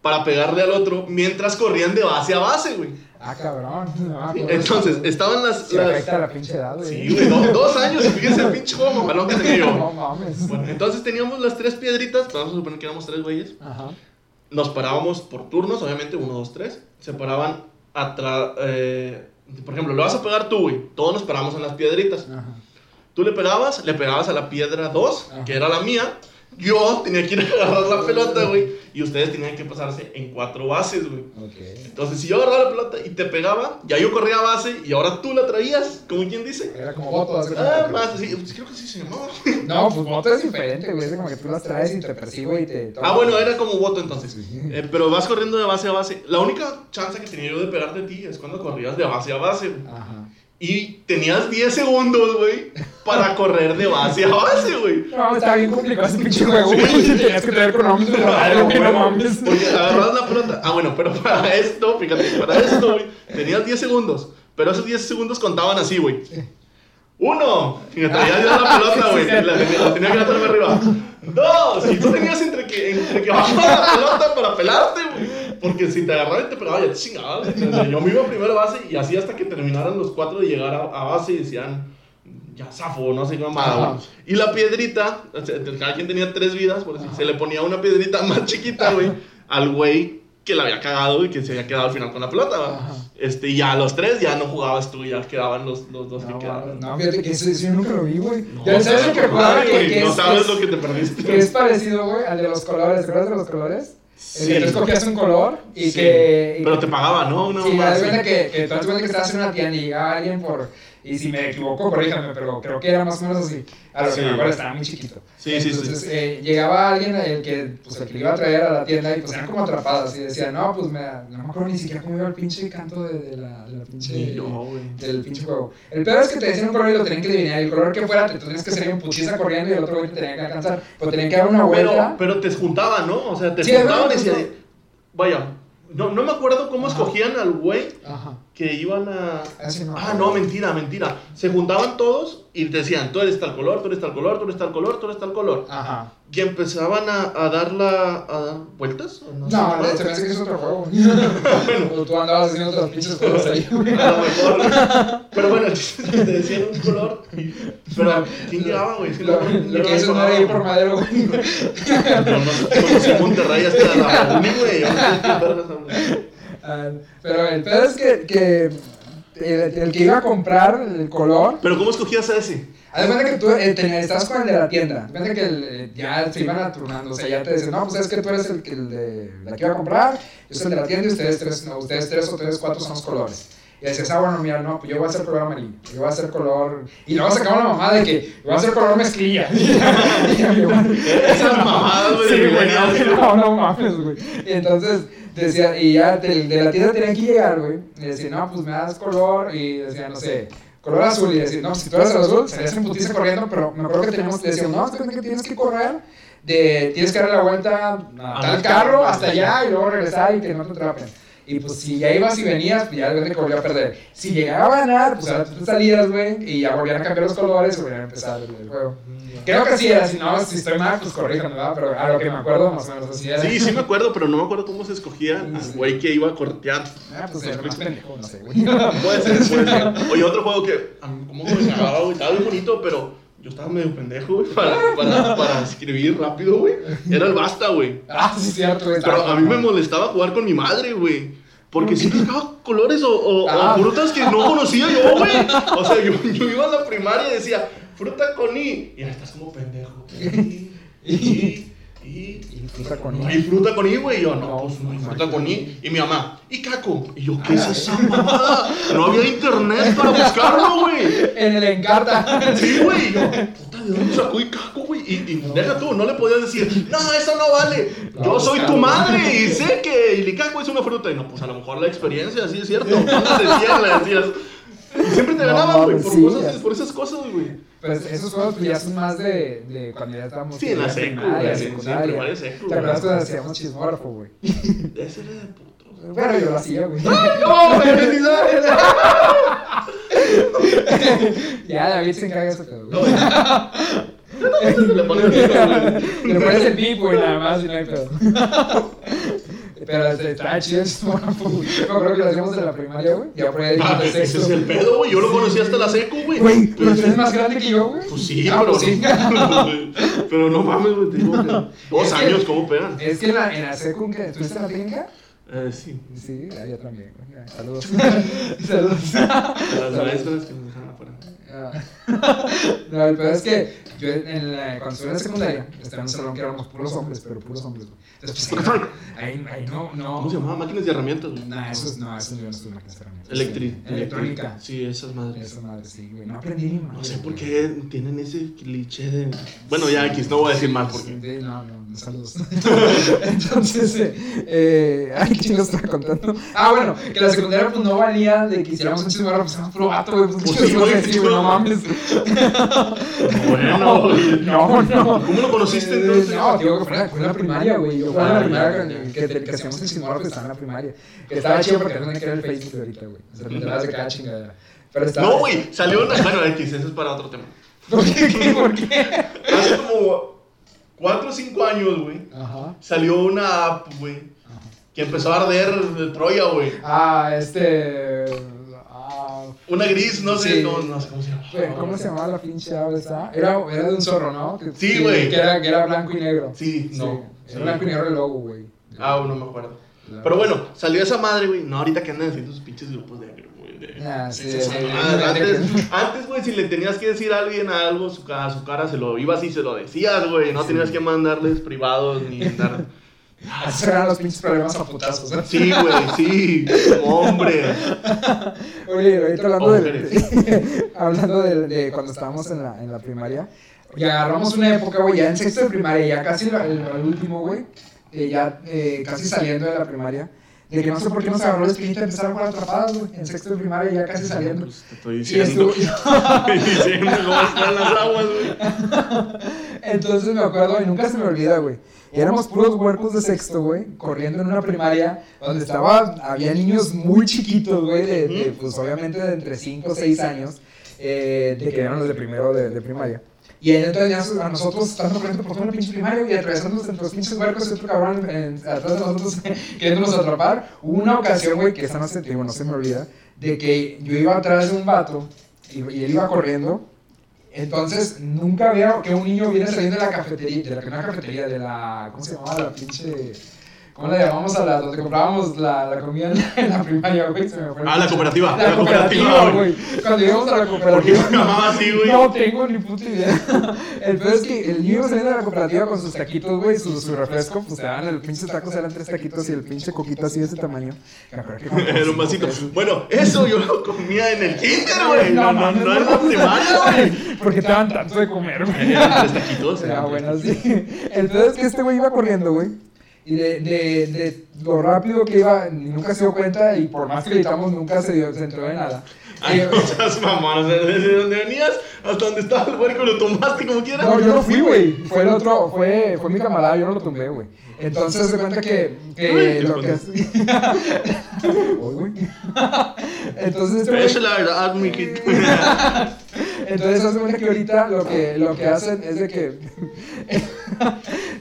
Para pegarle al otro mientras corrían de base a base, güey. Ah, cabrón. No, Sí, Entonces, estaban las. Se las- la pinche edad, güey. Sí, güey, do- dos años. y Fíjense el pinche juego mamalón que tenía [LAUGHS] No mames. Bueno, entonces teníamos las tres piedritas. Vamos a suponer que éramos tres güeyes. Ajá. Nos parábamos por turnos, obviamente, uno, dos, tres. Se paraban atrás. eh, por ejemplo, lo vas a pegar tú, güey. Todos nos paramos en las piedritas. Ajá. Tú le pegabas, le pegabas a la piedra 2, Ajá. que era la mía. Yo tenía que ir a agarrar la pelota, güey. Y ustedes tenían que pasarse en cuatro bases, güey. Ok. Entonces, si yo agarraba la pelota y te pegaba, ya yo corría a base y ahora tú la traías, como quien dice. Era como de Ah, cuenta. más, sí, pues creo que sí se llamaba. [LAUGHS] No, pues moto es diferente, güey. Es como que tú las traes y te persigo y te. Ah, bueno, era como voto entonces. Eh, pero vas corriendo de base a base. La única chance que tenía yo de pegarte a ti es cuando corrías de base a base. güey. Ajá. Y tenías 10 segundos, güey, para correr de base a base, güey. No, está bien complicado ese pinche juego, güey. Tenías que traer cronómetro para [LAUGHS] madre, güey. No mames. Porque agarras la pelota. Ah, bueno, pero para esto, fíjate, para esto, güey, tenías 10 segundos. Pero esos 10 segundos contaban así, güey. Uno, fíjate, ya dio la pelota, güey. La, tenía- la tenía que lanzarme arriba. Dos, y tú tenías entre que, entre que bajar la pelota para pelarte, güey. Porque si te agarraba y te pegaba, ya te. O sea, Yo me iba a primera base y así hasta que terminaran los cuatro de llegar a, a base y decían, ya zafo, no sé qué mamada. Y la piedrita, o sea, cada quien tenía tres vidas, por decir, se le ponía una piedrita más chiquita, güey, al güey que la había cagado y que se había quedado al final con la pelota. Este, y ya a los tres ya no jugabas tú, ya quedaban los, los dos No, que quedaban. no, fíjate que eso, yo nunca lo vi, güey. No, Yo sabes lo que jugaba que, güey, que no es, sabes es- lo que te perdiste. que es parecido, güey, al de los colores. ¿Te acuerdas de los colores? El que Sí. tú escogías un color y Sí. que. y Pero que- te pagaba, ¿no? Una Sí, mamá das cuenta que, que cuenta que estás en una tienda y llegaba alguien por. Y si me equivoco, corríjame, pero creo que era más o menos así. A lo Sí. que me acuerdo estaba muy chiquito. Sí, sí, sí. Entonces, eh, llegaba alguien, el que, pues, el que le iba a traer a la tienda y pues eran como atrapadas. Y decían, no, pues me, no me acuerdo ni siquiera cómo iba el pinche canto de, de la, de la pinche. Güey. del pinche juego. El peor es que te decían un color y lo tenían que adivinar. El color que fuera, te tenías que salir en puchiza corriendo y el otro güey te tenía que alcanzar. Pero tenían que dar una Pero, vuelta. pero te juntaban, ¿no? O sea, te juntaban y decían, vaya, no, no me acuerdo cómo Ajá. escogían al güey Ajá. Que iban a... Así no. Ah, no, mentira, mentira. Se juntaban todos y decían, tú eres tal color, tú eres tal color, tú eres tal color, tú eres tal color. Ajá. Y empezaban a, a dar la, a dar vueltas. ¿o No, No, ¿no? se me hace que es otro juego. [LAUGHS] Pero tú andabas haciendo otros pinches cosas ahí. [LAUGHS] A lo mejor. Pero bueno, [LAUGHS] te decían un color. Pero ¿quién llegaba, güey? Que Lo, lo no que eso no era ir por madero, güey. No, no, Monterrey hasta la güey. Ah, Pero el pedo es que, que el, el que iba a comprar el color Pero ¿cómo escogías a ese? Haz de que tú eh, te- estás con el de la tienda. Haz de que el, eh, ya se iban a turnando. O sea, ya te dicen, no, pues es que tú eres el, que- el de la que iba a comprar, yo soy el de la tienda y ustedes tres, no, ustedes tres o ustedes cuatro son los colores. Y decías, ah, bueno, mira, no, pues yo voy a hacer color amarillo, yo voy a hacer color. Y luego sacaba una mamada de que yo voy a hacer color mezclilla. [LAUGHS] Esas mamadas, güey. Sí, güey, no, no, no mames, güey. Y entonces decía, y ya de, de la tienda tenían que llegar, güey. Y decía, no, pues me das color. Y decía, no sé, color azul. Y decía, no, si tú eres el azul, salías en putiza corriendo. Pero me acuerdo que teníamos, decíamos, no, es que tienes que correr. De, tienes que darle la vuelta a tal carro hasta allá y luego regresar y que no te atrapen. Y pues si ya ibas y venías, pues ya de repente volvió a perder. Si llegaba a ganar, pues ahora tú te salías, güey, y ya volvían a cambiar los colores y volvían a empezar el, el juego. Creo que sí era, si no, si estoy mal, pues corríjanme, ¿verdad? Pero a lo que me acuerdo, más o menos así era. Sí, sí me acuerdo, pero no me acuerdo cómo se escogía al güey que iba a cortear. Ah, pues era más pendejo, no sé, güey. [LAUGHS] Puede ser, puede ser. Oye, otro juego que, a mí, ¿cómo me? Estaba bien bonito, pero yo estaba medio pendejo, güey, para, para, para escribir rápido, güey. Era el basta, güey. Ah, sí, cierto, güey. Pero a mí me molestaba jugar con mi madre, güey. Porque siempre sacaba colores o, o- Ah. o frutas que no conocía yo, güey. O sea, yo, yo iba a la primaria y decía, fruta con I. Y ahora estás como pendejo. [LAUGHS] I, I, I. Y fruta con No I. hay fruta con I, güey. Y Yo, no, No, pues no hay no fruta con I. Y mi mamá, ¿y caco? Y yo, ¿qué es esa mamada? No había internet para [LAUGHS] buscarlo, güey. En el encarta. [LAUGHS] Sí, güey. Y yo, [LAUGHS] puta, ¿de dónde sacó Icaco, güey? Y, y deja tú, no le podías decir, no, eso no vale. Yo soy tu madre y sé que Ilicaco es una fruta. Y no, pues a lo mejor la experiencia, sí es cierto. 100, le decías. Y siempre te No, ganaban, güey, por, sí, cosas- ya. por esas cosas, güey. Pues esos juegos pues, ya son más de, de cuando ya estábamos Sí, en la secu, güey, secundaria. primaria, secu, ¿Te acuerdas cuando hacíamos chismógrafo, güey? [LAUGHS] Ese era de putos. Bueno, yo lo hacía, güey. ¡No, felicidades! [LAUGHS] ya David se encarga de eso, pedo, güey. [LAUGHS] Le pones el güey. Le pones el beep, güey, nada más y no hay pedo. Pero el chismógrafo, güey. Me acuerdo que lo hacíamos en la primaria, güey. Ya por ahí Ah, de ese es el pedo, güey. Yo lo conocí hasta la secu, güey. Güey, pero usted es más grande que yo, güey. Pues sí, Ah, pero, pues sí. [LAUGHS] pero no mames, güey. Dos años, ¿cómo pegan? Es que en la, secu, que ¿estuviste en la técnica? Eh, sí. Sí, yo también, güey. Saludos. [LAUGHS] [LAUGHS] Saludos. Las maestras que nos dejan afuera. Ah. [LAUGHS] No, el peor es que yo en la, cuando estuve en la secundaria, estaba en un salón que éramos puros hombres, pero puros hombres, güey. Entonces, pues, ahí, ahí no, no. ¿Cómo se llamaba? Máquinas y herramientas, güey. Nah, eso es, no, eso no en máquinas herramientas. Electri- Electrónica. Sí, esas madres. Esa madre, sí, güey. No aprendí ni madre. No sé por qué tienen ese cliché de. Bueno, ya X, no voy a decir más porque. No, no, no, saludos. [LAUGHS] Entonces, eh, eh, ay, ¿qué chingados estaba contando? Ah, bueno, que la secundaria pues no valía de que hiciéramos un chismorro, pues era puro vato, güey. Pues, Pues ¿qué sí, güey, decir, güey? No mames. Bueno, güey. No, no. ¿Cómo lo conociste Eh, entonces? No, digo que fue, en la- fue en la primaria, güey. Yo fue en la primaria que, que, que hacíamos el chismorro que estaba en la primaria. Que estaba chido porque no me quería el Facebook de ahorita, güey. O sea, te enterabas de cada chingadera. Pero estaba. No, güey, salió una. Bueno, X, eso es para otro tema. ¿Por qué? ¿Qué? ¿Por qué? Hace como 4 o 5 años, güey, salió una app, güey, que empezó a arder de Troya, güey. Ah, este. Ah, Una gris, no sé, Sí. no, no sé cómo se llama. ¿Cómo se llamaba la pinche ave esa? Era, era de un zorro, ¿no? Que- Sí, güey. Que era, que era blanco y negro. Sí, no. Sí, Era blanco y negro el logo, güey. Ah, no me acuerdo. Pero bueno, salió esa madre, güey. No, ahorita que andan haciendo sus pinches grupos de. De- sí, sí, Antes, güey, si le tenías que decir a alguien algo, su cara, su cara se lo ibas y se lo decías, güey. No tenías que mandarles privados ni [LAUGHS] dar. Eran los pinches problemas a putazos, ¿no? Sí, güey, sí. Como hombre. Oye, ahorita hablando de, [LAUGHS] hablando de, de cuando estábamos en la, en la primaria, y agarramos una época, güey, ya en sexto de primaria, ya casi el, el- el último, güey, eh, ya eh, casi saliendo de la primaria, de que no sé por qué nos agarró la espinita de empezar a jugar atrapadas, güey, en sexto de primaria, ya casi saliendo. Pues te estoy Y diciendo. estuvo- [LAUGHS] Estoy diciendo cómo están las aguas, güey. [LAUGHS] Entonces me acuerdo, y nunca se me olvida, güey. Éramos puros huercos de sexto, güey, corriendo en una primaria donde estaba, había niños muy chiquitos, güey, de, de, pues obviamente de entre 5 o 6 años, eh, de que eran los de primero de, de primaria. Y ahí entonces a nosotros estando corriendo por toda la pinche primaria y atravesándonos entre los pinches huercos y otro cabrón atrás de nosotros [LAUGHS] queriéndonos atrapar. Una ocasión, güey, que esta no se, digo, no se me olvida, de que yo iba atrás de un vato y, él iba corriendo entonces, nunca veo que un niño viene saliendo de la cafetería, de la, no la cafetería, de la, ¿cómo se llamaba? La pinche, ¿cómo la llamamos a la, donde comprábamos la, la comida en la, en la primaria, güey? Se me fue el Ah, la cooperativa, La, la cooperativa, cooperativa, güey. Cuando llegamos a la ¿Por qué cooperativa. se llamaba así, güey? No tengo ni puta idea. El peor es que el niño saliendo de la cooperativa con sus taquitos, güey, su, su refresco, pues te daban el pinche taco, eran tres taquitos y el pinche coquito así de ese tamaño. [LAUGHS] Era un vasito. Bueno, eso yo lo comía en el kinder, güey. No, no, no en la primaria, güey. ¿Por qué te daban tanto de comer, güey? Eran tres taquitos. Ah, tres bueno, sí. El pedo es que este güey iba corriendo, güey. Y de, de, de lo rápido que iba, nunca se dio cuenta. Y por más que gritamos, nunca se, dio, se entró de nada. Ay, Eh, no seas mamón, o sea, desde donde venías hasta donde estaba el huerco lo tomaste como quieras. no, yo no fui, güey. Fue el otro, fue, fue mi camarada, yo no lo tumbé, güey. Entonces se cuenta que, que lo que. [LAUGHS] Entonces este es la verdad. [LAUGHS] Entonces se cuenta que ahorita lo que, lo que hacen es de que.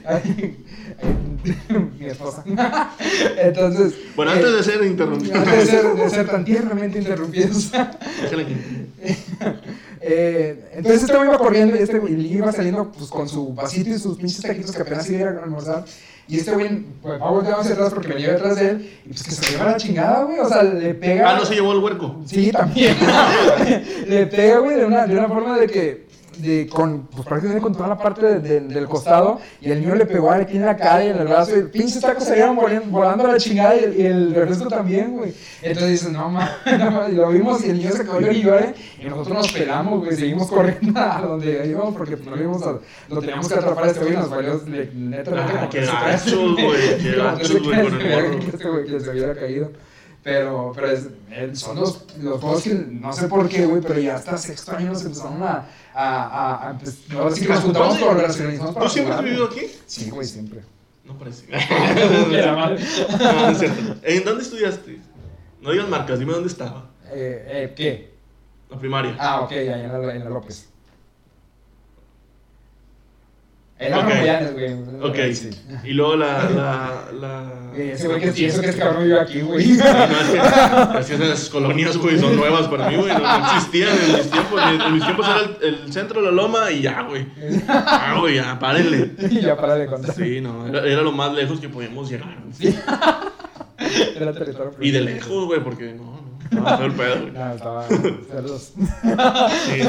[LAUGHS] Mi esposa. [LAUGHS] Entonces. Bueno, eh, antes de ser interrumpido. antes de ser, de ser tan tiernamente interrumpidos. [LAUGHS] [LAUGHS] Eh, entonces este güey iba corriendo y este güey iba saliendo pues, con su vasito y sus pinches taquitos que apenas iba a almorzar. Y este güey, pues, va volteando hacia atrás porque venía detrás de él. Y pues que se lleva la chingada, güey. O sea, le pega. Ah, no se llevó el huerco. Sí, también. le pega, güey, de una, de una forma de que de, con, pues prácticamente con toda la parte de- de- del costado y el niño le pegó aquí en la cara y en el brazo y el pinche tacos salieron volando, volando a la chingada y el, y el refresco también, güey. Entonces dices, no mames, [LAUGHS] no lo vimos y el niño se cayó y lloré y nosotros nos pelamos, güey, seguimos corriendo [LAUGHS] a donde íbamos porque no íbamos a, lo teníamos que atrapar a este güey y nos valió netamente Ah, qué gachos, güey, qué gachos, güey, con el que este güey que se hubiera caído. Pero, pero es- eh, son los, los juegos que no sé por qué, güey, pero ya hasta sexto año nos empezaron a. a, a, a pues, ahora sí que nos juntamos por relacionalizamos para ¿Tú siempre has vivido aquí? Sí, güey, siempre. No parece. [LAUGHS] [LAUGHS] No, es cierto. ¿En dónde estudiaste? No digas marcas, dime dónde estaba. Eh, eh, ¿Qué? La primaria. Ah, ok, allá en la, en la López. Era Ok. Rompellanes, güey. Ok. Sí. Y luego la. [LAUGHS] la, la... Ese güey que y eso que es cabrón vive aquí, güey. No, es que, [LAUGHS] es que esas colonias, güey, son nuevas para mí, güey. No, no existían en mis tiempos. En, mis tiempos era el, el centro de la loma y ya, güey. Ah, güey, ya, párenle. [LAUGHS] Y ya para de contar. Sí, no, era, era lo más lejos que podíamos llegar. güey. Era territorio. Y de lejos, güey, porque no, no. Estaba feo el pedo. No, estaba. Saludos. Sí.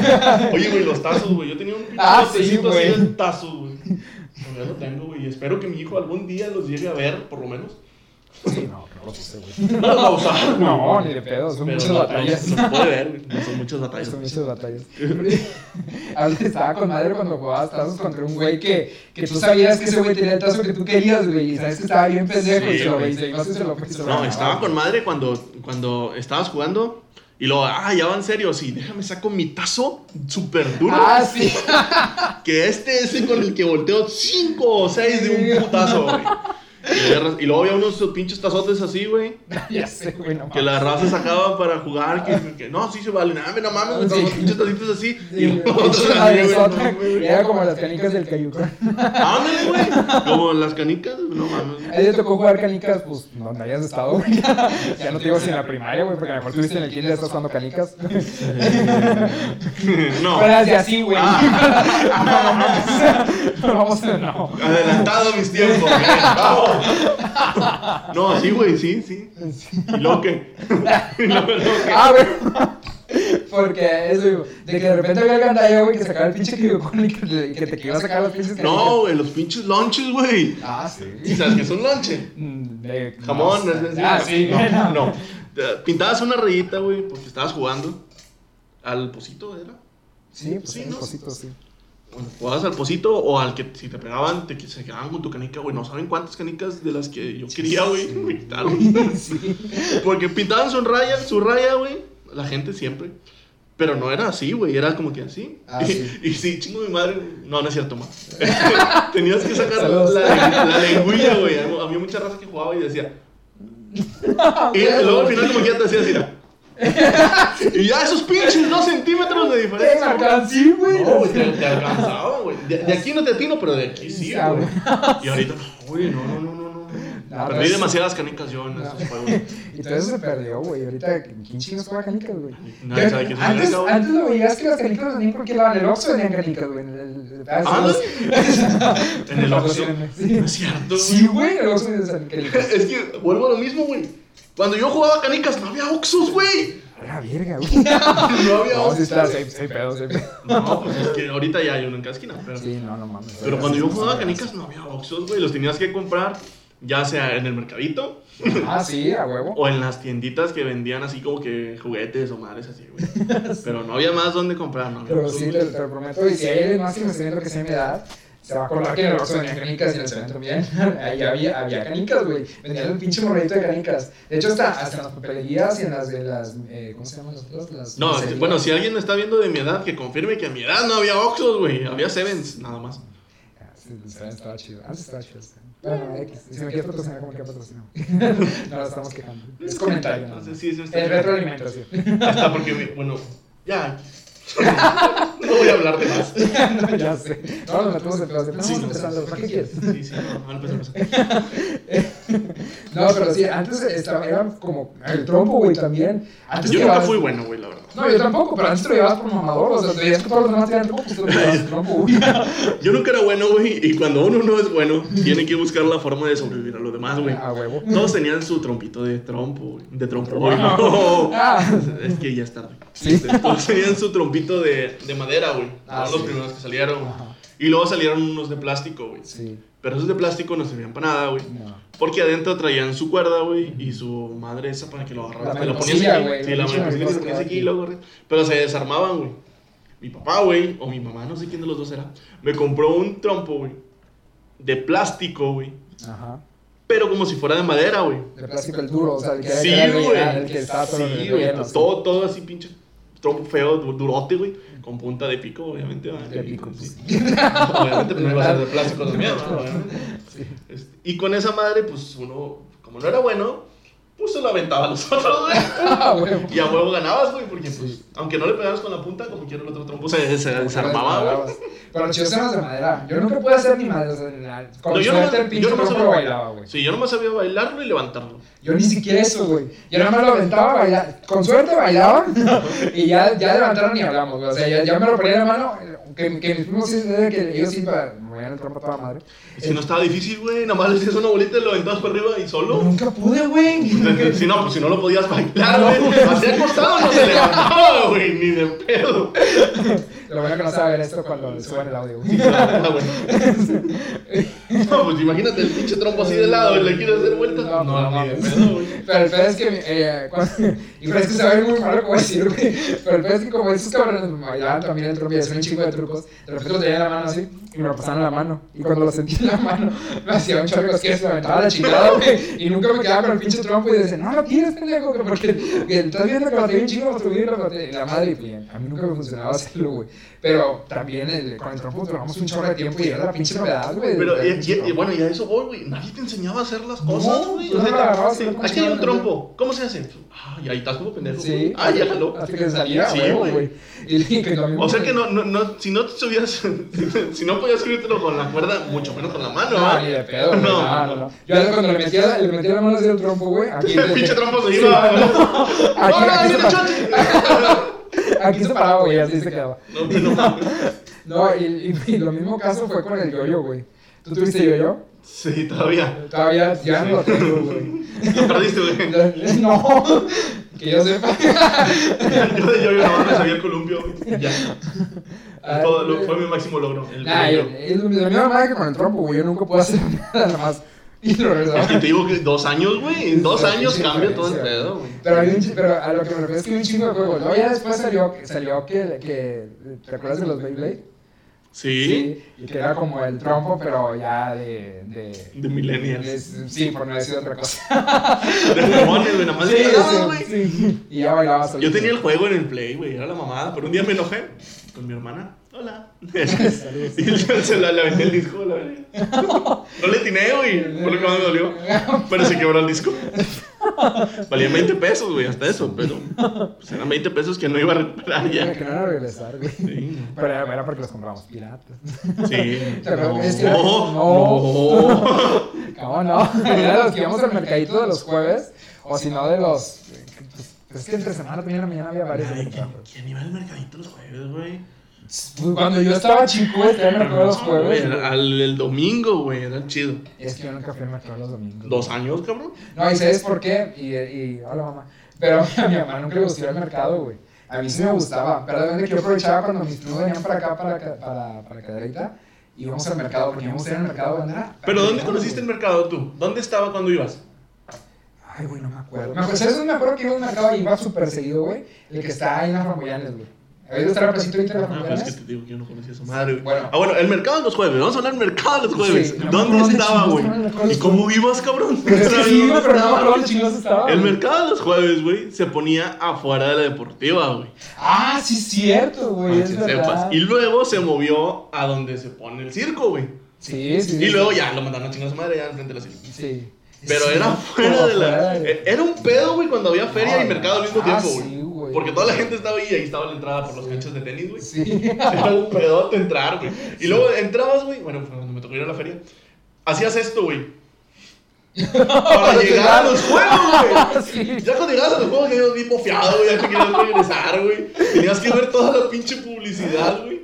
Oye, güey, los tazos, güey. Yo tenía un pinche Ah, sí, botecito así güey. de tazos, güey. Todavía lo tengo, güey. Espero que mi hijo algún día los llegue a ver, por lo menos. Sí, no, no lo sé, güey. [LAUGHS] No los va a usar. No, ni de pedo, son muchas no, batallas. Los, los puede ver. Son muchas batallas. Son muchas batallas. [LAUGHS] Ahorita estaba con madre cuando jugabas tazos contra un güey que, que tú sabías que ese güey tenía el tazo que tú querías, güey. Y sabes que estaba bien pendejo y se lo veis. No se se No, estaba con madre cuando, cuando estabas jugando. Y luego, ah, ya va en serio, sí, déjame saco mi tazo súper duro. Ah, sí. [LAUGHS] Que este es el con el que volteo 5 o 6 de un putazo, güey. Y, luego había unos pinches tazotes así, güey. [LAUGHS] ya sé, güey, no Que la raza sacaba para jugar. Que, que no, sí se vale. Nada, no mames, güey, Sí. unos pinches tacitos así. Sí, y güey, los güey, güey. Era como las canicas del cayucón. Ándale, güey. Como las canicas, no mames. A ti te tocó jugar canicas, pues, donde hayas estado, güey. Ya no te digo si en la primaria, güey, porque a lo mejor estuviste en el kinder y estás jugando canicas. [LAUGHS] No. Pero así, así, güey. Ah. [LAUGHS] No, vamos a... No. Adelantado mis tiempos, bien, vamos. [LAUGHS] No, sí, güey, sí, sí. ¿Y luego qué? [LAUGHS] ¿Y luego, luego qué? Ah, güey. Porque eso, digo, de que de repente había el gandallo, güey, que sacaba el pinche cayucón y que te, que te iba a sacar las pinches. No, güey, los pinches lunches, güey. Ah, ¿Y sí. sabes qué es un lonche? Mm, de- Jamón, no, es decir, Ah, sí. [LAUGHS] No, no. Te- Pintabas una rayita, güey, porque estabas jugando al pocito, ¿era? Sí, pues Sí, sí, ¿no? cositos, sí. Jugabas al pocito o al que si te pegaban, te se quedaban con tu canica, güey. No saben cuántas canicas de las que yo quería, güey, me quitaron. [LAUGHS] Sí. Porque pintaban su raya, su raya, güey. La gente siempre. Pero no era así, güey. Era como que así. Ah, y, sí. [LAUGHS] y sí, chingo mi madre. No, no es cierto, más. [LAUGHS] Tenías que sacar Saludos. la, la lengüilla, güey. Había mucha raza que jugaba y decía. Y luego al final, como que ya te decía así. Y ya esos pinches dos centímetros de Te diferencia. güey. alcancé, güey. No, güey, te, te alcanzaba, güey. De, de aquí no te atino, pero de aquí sí, Ah, güey. Y ahorita, güey, no, no, no, no. no. Perdí demasiadas canicas yo en No. esos juegos. [LAUGHS] Y todo eso se perdió, güey. Ahorita, ¿quién chingos juega canicas, güey? Nadie sabe una antes, canica, güey. antes lo veías que las canicas las vendían porque la en el Oxxo vendían canicas, güey. En el, ah, Ah, sí, En el Oxxo. Patrocínenme, sí. No es cierto, güey. Sí, güey, en el Oxxo canicas. [LAUGHS] Es que vuelvo a lo mismo, güey. Cuando yo jugaba canicas no había Oxxos, güey. La verga, güey. [LAUGHS] No había No, sí Oxxos. está, sí, sí, pedo, sí, pedo. No, pues es que ahorita ya hay uno en cada esquina. Pero, Sí, no, no mames. pero cuando yo jugaba canicas no había Oxxos, güey. Los tenías que comprar ya sea en el mercadito Ah, sí, a huevo. o en las tienditas que vendían así como que juguetes o madres así, güey. [LAUGHS] Pero no había más donde comprar, no. había Pero sí, te, te lo prometo. Y si hay más que me esté viendo que sea de mi edad, se va a acordar que en el Oxxo vendían canicas y en el Seven también. [LAUGHS] Ahí había, había canicas, güey. Vendían un pinche morrito de canicas. De hecho, hasta, hasta en las papelerías y en las de las. Eh, ¿Cómo se llaman las otras? Las No, bueno, si alguien me está viendo de mi edad, que confirme que a mi edad no había Oxxos, güey. Había Sevens, nada más. Ah, Sí, el Seven estaba chido. Antes estaba chido. sí. Bueno, X. Si me quieres patrocinar, como que patrocinar. [LAUGHS] no la estamos quejando. Es comentario. No ¿no? sé si eso está Es retroalimentación. Hasta porque, bueno, ya. No voy a hablar de más. no, ya sé. No, nos metemos en Sí, no, empezando. ¿Para qué quieres? Sí, sí, no, no, empecemos. No, pero sí, antes estaba, eran como el trompo, güey, también. Antes Yo nunca fui bueno, güey, la verdad. No, yo tampoco, pero antes te lo llevabas por mamador. O sea, te veías que todos los demás tenían trompo, pues tú te [LAUGHS] llevabas trompo, güey. [LAUGHS] Yo nunca era bueno, güey, y cuando uno no es bueno, tiene que buscar la forma de sobrevivir a lo demás, güey. A huevo. Todos tenían su trompito de trompo, güey. De trompo, güey. no. [LAUGHS] Ah. Es que ya es tarde. Sí. Todos tenían su trompito de, de madera, güey. Ah, Fueron los sí. primeros que salieron. güey. Ajá. Y luego salieron unos de plástico, güey. Sí. Pero esos de plástico no servían para nada, güey. No. Porque adentro traían su cuerda, güey, y su madre esa para que lo agarraras. Te lo ponías aquí. güey, Sí, lo la que te ponías aquí y corrías. Pero se desarmaban, güey. Mi papá, güey, o mi mamá, no sé quién de los dos era, me compró un trompo, güey, de plástico, güey. Ajá. Pero como si fuera de madera, güey. De plástico el duro, o sea, el que Sí, era el, güey. el que estaba todo Sí, güey. sí. Todo, todo así, pinche trompo feo, du- durote, güey. Con punta de pico, obviamente. De pico, Sí. pues. Obviamente, pues no iba a ser de plástico también, [LAUGHS] ¿no? Obviamente. Sí. Este, Y con esa madre, pues uno, como no era bueno, pues se lo aventaba a los otros, güey. [LAUGHS] Ah. Y a huevo ganabas, güey, porque pues, Sí. aunque no le pegabas con la punta, como quiera el otro trompo se, se desarmaba, güey. Pero los chidos eran de madera. Yo nunca pude hacer ni. O sea, con No, yo nomás, el pinche yo trompo sabía bailaba, güey. Sí, yo nomás sabía bailarlo y levantarlo. Yo ni siquiera eso, güey. Yo nada más lo aventaba, bailaba. Con suerte bailaba. [LAUGHS] y ya, ya levantaron ni hablamos, güey. O sea, ya, ya me lo ponía en la mano. Que, que mis primos sí, que ellos sí pa- movían el trompo a toda madre. Que no estaba difícil, güey. Nada más le hacías una bolita y lo aventabas para arriba y solo. Nunca pude, güey. Si no, pues si no lo podías bailar, No, güey. güey. Así acostado no se levantaba, güey, ni de pedo. Lo bueno que no sabe ver esto cuando le suban el audio, güey. Güey. No, pues imagínate el pinche trompo así de lado y le quieres hacer vuelta. No, no, no, ni de no. pedo, güey. Pero el pedo es que, eh, cuando, y es que se ver muy malo a decir, güey. Pero el pedo es que como esos cabrones bailaban también el trompo y hacían un chingo de trucos, de repente lo tenían en la mano así y me lo pasaban en la mano. Y cuando lo sentí en la [LAUGHS] mano, me hacía un chorro de cosquillas, me aventaba la chingada, güey. Y nunca me quedaba con el pinche trompo y decía, no lo tires, pendejo, que porque que estás viendo que lo tenía un chingo lo te- La madre, y a mí nunca me funcionaba hacerlo, güey. Pero también el, con el trompo duramos un chorro de tiempo y era la pinche novedad, güey. Pero, del y, pinche y- y trompo. bueno, y a eso voy, güey. Nadie te enseñaba a hacer las No, cosas, güey. O sea, no agarrabas, sí, no aquí hay un trompo. ¿Cómo se hace? Ah, y ahí estás como pendejo. Sí. Ah, ya jaló. Hasta que salía, Sí, güey. güey. Lo O sea que no, no, no, si no te subías, [LAUGHS] si no podías subírtelo con la cuerda, mucho menos con la mano, No, ni de pedo, güey. No, No, no, no. Yo cuando le metía, le metía la mano así al trompo, güey. [LAUGHS] El pinche trompo se iba. ¡No, [LAUGHS] aquí, no, aquí se paraba, güey, así se quedaba. No, no. No, y, y, y lo mismo caso fue con el yoyo, güey. ¿Tú tuviste yoyo? Sí, todavía. Todavía ya no lo tengo, güey. Lo perdiste, güey. No, que yo sepa. Yo de yo, yo nada más me sabía el columpio, güey. Ya. Ah, Todo, lo- fue mi máximo logro. El Nah, es lo madre que con el trompo, güey. Yo nunca puedo hacer nada más. Es que te digo que dos años, güey. En dos años cambia todo el pedo, güey. Pero, hay un pero a lo que me refiero es que hay un chingo de juegos. Luego ya después salió, salió que, que. ¿Te acuerdas de los Beyblade? Sí. Y que era como el trompo, pero ya de. de De millennials. sí, por no decir otra cosa. [LAUGHS] De jugones, güey. Nada más Sí, sí, güey. sí. Y ya bailaba Yo solito. tenía el juego en el Play, güey. Era la mamada. Pero un día me enojé con mi hermana. Hola. [LAUGHS] y se se la, le aventé el disco, la verdad. No le atiné, güey. Por lo que más me dolió. Pero se quebró el disco. Valía 20 pesos, güey. Hasta eso. Pero pues, eran 20 pesos que no iba a recuperar Que ya. no era regresar, güey. Sí. Pero era, era porque los compramos piratas. Sí. ¿Te acuerdas No. que es que No. no. ¿Cómo no? Era los que íbamos al mercadito de los jueves, o si no de los. pues, Es que entre semana también en la mañana había varios. Ay, de ¿quién, mercado. quién iba al mercadito los jueves, güey? Cuando yo estaba chico, estaba en el mercado los jueves. güey, al, el domingo, güey. Era chido. Es que yo nunca fui al mercado los domingos. ¿Dos años, cabrón? No, y sabes por qué. Y, y hola mamá. Pero [LAUGHS] a mi mamá nunca le gustó ir al mercado, güey. A mí sí me gustaba. Pero de que yo aprovechaba cuando mis primos venían para acá, para, para, para Cadereyta, íbamos al mercado, porque íbamos a ir al mercado de bandera. ¿Pero dónde conociste el mercado tú? ¿Dónde estaba cuando ibas? Ay, güey, no me acuerdo. Me acuerdo, ¿sabes dónde me acuerdo que iba a un mercado y iba súper seguido, güey? El que está ahí en las Ramboyanes, güey. ¿Habéis visto de las Ah, pero es que te digo que yo no conocía esa madre, güey. Bueno. Ah, bueno, el mercado de los jueves. Vamos a hablar del mercado de los jueves. Sí, no ¿Dónde estaba, chingados güey? el ¿Y cómo ibas, cabrón? Pues [LAUGHS] sí, güey, pero no me acuerdo güey. dónde chingados estaba. El güey. mercado de los jueves, güey, se ponía afuera de la deportiva, güey. Ah, sí, es cierto, güey, Para es que verdad. sepas. Y luego se movió a donde se pone el circo, güey. Sí, sí. Y luego ya lo mandaron a chingar a su madre ya al frente de la circo. Sí. Pero Sí, era fuera de la. de- Era un pedo, güey, cuando había feria No, y mercado al mismo ah, tiempo, sí, güey. Porque toda la gente estaba ahí y ahí estaba la entrada por los canchos de tenis, güey. Sí. [LAUGHS] Era un pedote entrar, güey. Y luego entrabas, güey. Bueno, cuando me tocó ir a la feria. Hacías esto, güey. [LAUGHS] Para llegar a los juegos, güey. [LAUGHS] Sí. Ya cuando llegabas a los juegos, ibas bien bofeado, güey. Ya te querías regresar, güey. Tenías que ver toda la pinche publicidad, güey.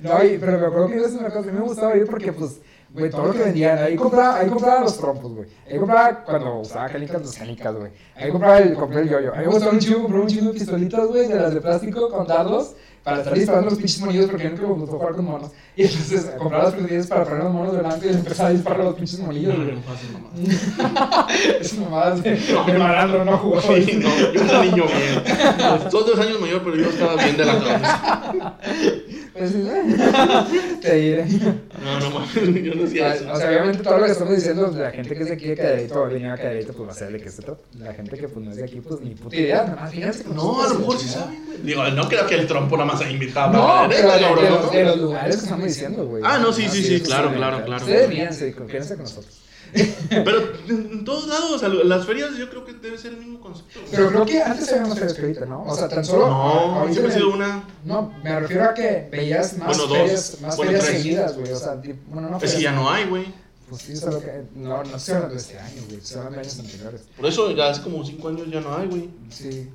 No, pero me acuerdo que iba a ese mercado, a mí me gustaba ir porque, pues, Güey, todo lo que vendían. Ahí compraba, ahí compraba los trompos, güey. Ahí compraba cuando usaba canicas, los canicas, güey. Ahí compraba el, compré el yoyo. Ahí me gustaba un chingo, compré un chingo de pistolitas, güey, de las de plástico con dardos. Para estar disparando los pinches monillos porque nunca me gustó jugar con monos. Y entonces compraba las pistolitas para poner los monos delante y empezaba a disparar a los pinches monillos, güey. [LAUGHS] Es mamadas de, de malandro, no jugó. Sí, no, yo era niño bien. Sos dos años mayor, pero yo estaba bien de la cabeza. [LAUGHS] Pues [LAUGHS] sí, te diré. No, no mames, yo no hacía eso. O sea, obviamente todo lo que estamos diciendo, la gente que es de aquí de Cadereyto o venía a Cadereyto, pues va a ser de que se trata. La gente que pues no es de aquí, pues ni puta idea. Nada más fíjense. con No, a lo mejor sí saben, güey. Digo, no creo que el trompo nada más se invitaba. No, pero de, los, de los lugares que estamos diciendo, güey. Ah, no, sí, sí, sí, eso claro, la claro, claro. Ustedes ríanse, confíense con nosotros. [LAUGHS] Pero en todos lados, o sea, las ferias yo creo que debe ser el mismo concepto. güey. Pero creo que antes había más ferias que ahorita, ¿no? O sea, tan solo. No, siempre ha sido una. No, me refiero a que veías más Bueno, dos. ferias, más Bueno, ferias tres. seguidas, güey. O sea, bueno, no Es que ya no hay, güey. Pues sí, solo que. No, no estoy hablando de este año, güey. Estoy hablando de años anteriores. Por eso ya hace como 5 años ya no hay, güey. Sí.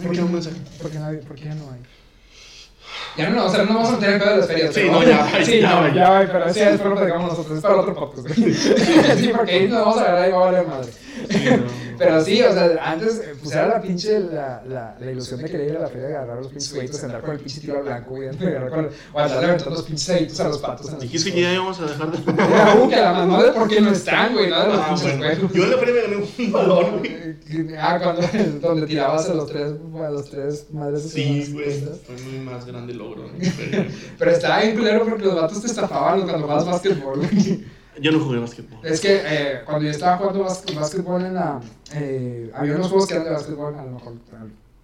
Mensaje. ¿Por qué, no hay- por qué ya no hay? Ya no, o sea, no vamos a tener pedo de las ferias. Sí, pero- no, ya, Sí, ya, no, ya. ya, pero sí, después lo platicamos nosotros. Es para otro podcast. [LAUGHS] [LAUGHS] Sí, porque ahí nos vamos a agarrar y va a valer madre. Sí, no. Pero sí, o sea, antes, eh, pues era la pinche, la, la, la ilusión de querer ir a la feria y agarrar los pinches güeyitos, andar con el pinche tiro al blanco, güey, agarrar con, o andar levantando los pinches deditos a los patos. en Dijiste que pinches ya íbamos a dejar de. Era [LAUGHS] uh, que la mamá de por qué no están, güey, nada de los Ah, pinches bueno. juegos. Yo en la feria me gané un balón, güey. Eh, Ah, cuando, [LAUGHS] donde tirabas a los tres, a los tres madres de Sí, güey. Fue mi más grande logro. [LAUGHS] Pero estaba bien culero porque los vatos te estafaban cuando jugabas básquetbol, güey. Yo no jugué básquetbol. Es que eh, cuando yo estaba jugando básquet- básquetbol en la. Eh, había unos juegos que eran de básquetbol, a lo mejor.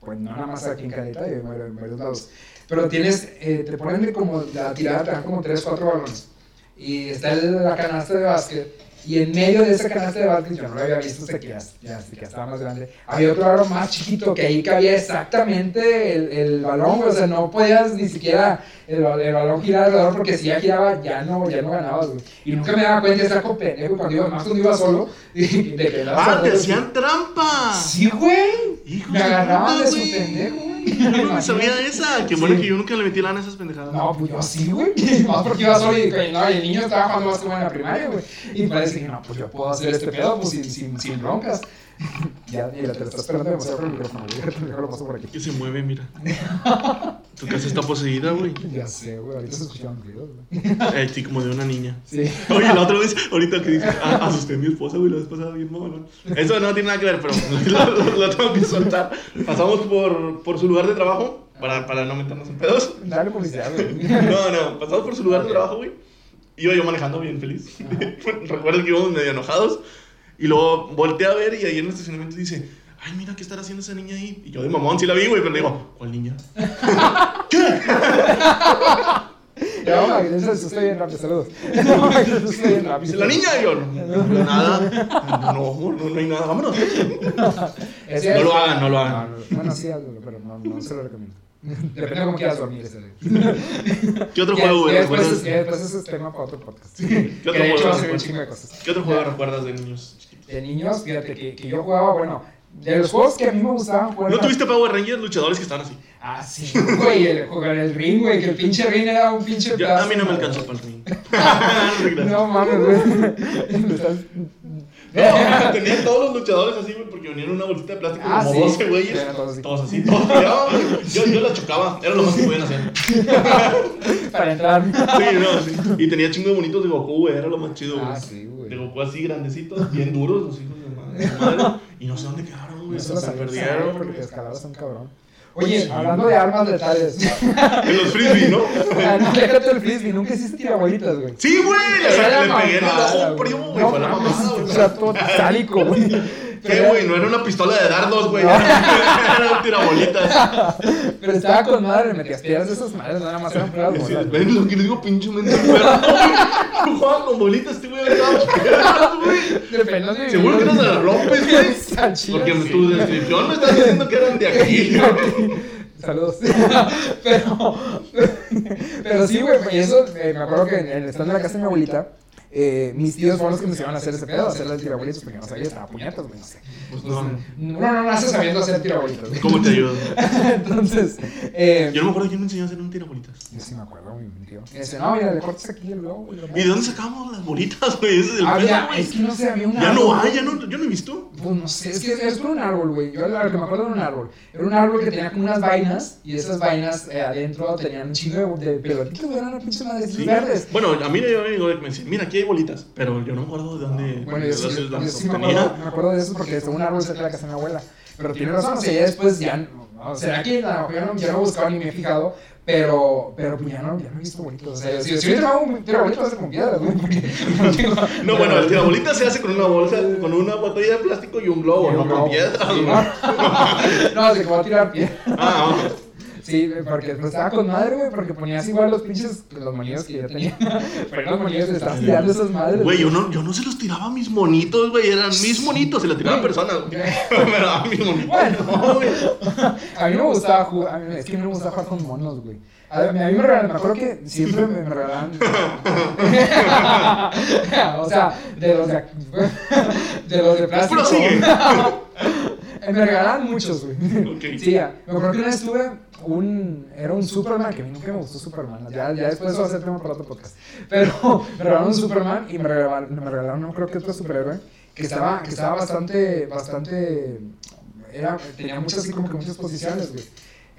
Pues no nada más aquí en Caleta, y en varios, lados. Pero tienes. Eh, te ponen como la tirada, te dan como 3, 4 balones. Y está la canasta de básquet. Y en medio de esa canasta de básquet, yo no lo había visto hasta que ya, ya, hasta que ya estaba más grande. Había otro aro más chiquito que ahí cabía exactamente el, el balón. O sea, no podías ni siquiera el, el balón girar alrededor porque si ya giraba, ya no, ya no ganabas, güey. Y nunca me daba cuenta de estar con pendejo cuando iba, más cuando iba solo. De, [LAUGHS] de que ¡Ah, te hacían trampa! Sí, güey. Me agarraban de su pendejo, güey. [LAUGHS] Yo no me sabía Imagínate. esa. Qué Sí. bueno que yo nunca le metí lana a esas pendejadas. No, pues yo sí, güey. [LAUGHS] Más porque iba solo y, no, y el niño estaba jugando básquetbol en la primaria, güey. Y parece que no, pues yo puedo hacer este pedo, pues sin, sin, sin broncas. [LAUGHS] ya, mira, te lo estás esperando demasiado con el micrófono, güey. Mejor lo paso por aquí. Que se mueve, mira. Tu casa está poseída, güey. Ya sé, güey. Ahorita se escuchaban ruidos, güey. Eh, sí, como de una niña. Sí. Oye, la otra vez, ahorita que dice, ah, asusté a mi esposa, güey, la vez pasada bien mamalón. Eso no tiene nada que ver, pero lo, lo- lo tengo que soltar. Pasamos por, por su lugar de trabajo, para, para no meternos en pedos. Dale publicidad, güey. No, no, pasamos por su lugar de trabajo, güey. Iba yo manejando bien feliz. [LAUGHS] Recuerdo que íbamos medio enojados. Y luego volteé a ver y ahí en el estacionamiento dice, ay, mira, ¿qué estará haciendo esa niña ahí? Y yo de mamón sí la vi, güey, pero le digo, ¿cuál niña? [LAUGHS] [LAUGHS] Ya, vamos, eso eso estoy bien rápido, saludos. [LAUGHS] No, eso estoy bien rápido. La niña, yo, no, no, nada. No, no, no hay nada, vámonos. No es- lo hagan, no lo hagan. Bueno, sí, hazlo, pero no, no se lo recomiendo. Depende de cómo quieras dormir ese día. ¿Qué otro juego, güey? después, recuerdas? que después ese es tema para otro podcast. ¿Qué otro juego de cosas. ¿Qué otro juego recuerdas de niños? De niños, fíjate que, que yo jugaba, bueno, de los juegos que a mí me gustaban jugar. ¿No tuviste Power Rangers luchadores que estaban así? Ah, sí, güey, el jugar el ring, güey, que el pinche ring era un pinche. Ya, a mí no me alcanzó para el ring. [LAUGHS] No mames, güey. No, [LAUGHS] tenía todos los luchadores así, güey, porque venían en una bolsita de plástico Ah, como sí. 12 güeyes. Eran todos así. Todos así, todos. Yo, yo la chocaba, era lo más que podían hacer. [LAUGHS] Para entrar. Sí, no, sí. Y tenía chingo de bonitos de Goku, güey, era lo más chido, güey. Ah, sí, güey. De Goku así grandecitos, bien duros, los hijos de madre. de madre. Y no sé dónde quedaron, güey. No Se, se se perdieron. porque güey. escalabas a un cabrón. Oye, hablando de armas letales. En [LAUGHS] los frisbee, ¿no? Ah, [LAUGHS] no, déjate el frisbee, nunca hiciste tirabolitas, güey. Sí, güey, le, pegué en el ojo un primo, güey. Fue la mamada, güey. O sea, todo sádico, güey. ¿Qué, güey? No era una pistola de dardos, güey. No. [LAUGHS] Era un tirabolitas. Pero estaba con madre, metías piedras de esas madres, nada más eran bolas. güey. ¿Ven lo que le digo, pinche mente enfermo, güey? Jugaba con bolitas, este güey güey. De Seguro que no se las rompes, güey. [LAUGHS] Porque en tu descripción me estás diciendo que eran de aquí. Saludos. [LAUGHS] pero, pero sí, güey, eso, eh, me acuerdo que en- en- estando en la casa de mi abuelita, eh, mis tíos fueron los que me enseñaron a hacer ese pedo, a hacer el tirabolitos, porque no sabía, estaba puñetas, güey, no sé. Pues Pues, no. no, no, no sabiendo hacer [LAUGHS] tirabolitos, güey. ¿Cómo te ayudo? Entonces, eh, Yo no me acuerdo quién me enseñó a hacer un tirabolitas. yo sí me acuerdo, güey, mi tío. Me dice, no, mira, le cortas aquí el lo ¿Y de dónde sacamos las bolitas, güey? Ese es el Había, pedo, güey. es que no sé, había un Ya no hay, ya no, yo no he visto. Pues no sé, es que es por un árbol, güey. Yo lo que me acuerdo era un árbol. Era un árbol que tenía como unas vainas y esas vainas eh, adentro tenían un chingo de, de pelotitas, güey, eran unas pinches madres Sí. verdes. Bueno, a mí yo me digo que me decían, mira, aquí hay bolitas. Pero yo no me acuerdo de dónde Bueno, yo sí, yo sí me, acuerdo, me acuerdo de eso porque estaba un árbol cerca de la casa de mi abuela. Pero tiene razón, o sea, ya después ya no. O sea, que a lo mejor ya no, ya no he buscado ni me he fijado, pero, pero pues ya no, ya no he visto bonitos. O sea, si, si hubiera un va a ser con piedras, güey. no [LAUGHS] No, bueno, el tirabolita se hace con una bolsa, con una botella de plástico y un globo, Y un no globo. con piedras. No, no, [LAUGHS] se que voy a tirar piedras. Ah, ah. Sí, porque pues, estaba con madre, güey, porque ponías igual los pinches, los monillos que yo tenía. [LAUGHS] Pero los monillos le estabas tirando esas madres. Güey, yo no, yo no se los tiraba a mis monitos, güey, eran mis monitos, se los tiraba a personas, güey. Me [LAUGHS] daban mis monitos. Bueno. no, [LAUGHS] güey. A mí no me gustaba jugar, a mí- es que no me gustaba jugar con monos, güey. A mí, a mí me regalaban, me acuerdo que siempre me, me regalaban. o sea, de los de, de los de plástico. Prosigue. Me regalaban muchos, güey. [LAUGHS] Ok. Sí, ya. me acuerdo que una vez tuve un. Era un Superman, que a mí nunca me gustó Superman. Ya, ya después eso va a ser tema para otro podcast. Pero me [LAUGHS] regalaron un Superman y me regalaron, me regalaron no creo que otro superhéroe, que estaba, que estaba bastante. bastante era, tenía muchas, así como que muchas posiciones, güey.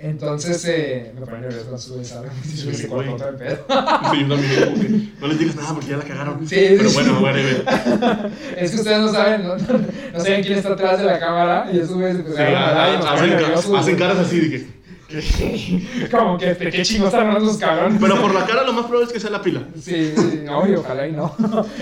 Entonces, eh, me ponía nervioso cuando sube, ¿sabes? Sí, cortó todo el pedo. Sí, que no les digas nada porque ya la cagaron. Sí, Pero sí, bueno, sí. bueno, güey. Es que ustedes no saben, no, no saben quién está atrás de la cámara. Y eso, güey, se Sí, empezaron a hacen, caras así de que. [LAUGHS] Como que, ¿de qué chingos están hablando esos cabrones? Pero por la cara lo más probable es que sea la pila. Sí, sí, no, y ojalá y no.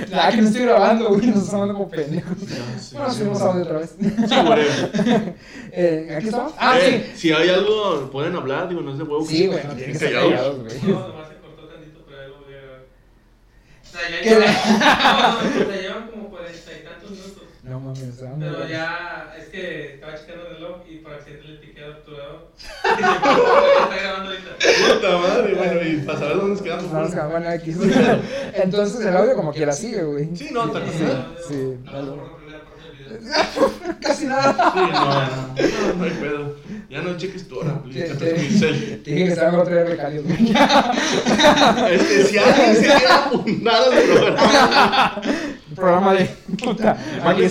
Nada, [LAUGHS] que no estoy grabando, güey, nos estamos hablando como pendejos. sí, Bueno, sí. subimos audio otra vez. Sí, whatever. [LAUGHS] eh, ¿Aquí estamos? Ah, Eh, Si hay algo, pueden hablar, digo, no es de huevo. sí. Sí, güey, no tienen que estar Callados. güey. No, nomás se llevan, como cuarenta y tantos minutos. No mames, Pero ya, es que estaba checando el reloj y por accidente le piqué al obturador. [LAUGHS] Y ya está grabando ahorita. Puta madre, bueno, y para saber dónde nos quedamos. No, nos quedamos en X. [LAUGHS] Entonces el audio como quiera sigue, güey. Sí, no, está Sí, sí, del. Casi nada. Sí, no, no, no hay pedo. Ya no cheques tu hora, please, Te- dije que estaba con otra recalios, güey. Este, si alguien se quiere apuntar al programa, [LAUGHS] Un programa de puta. Aquí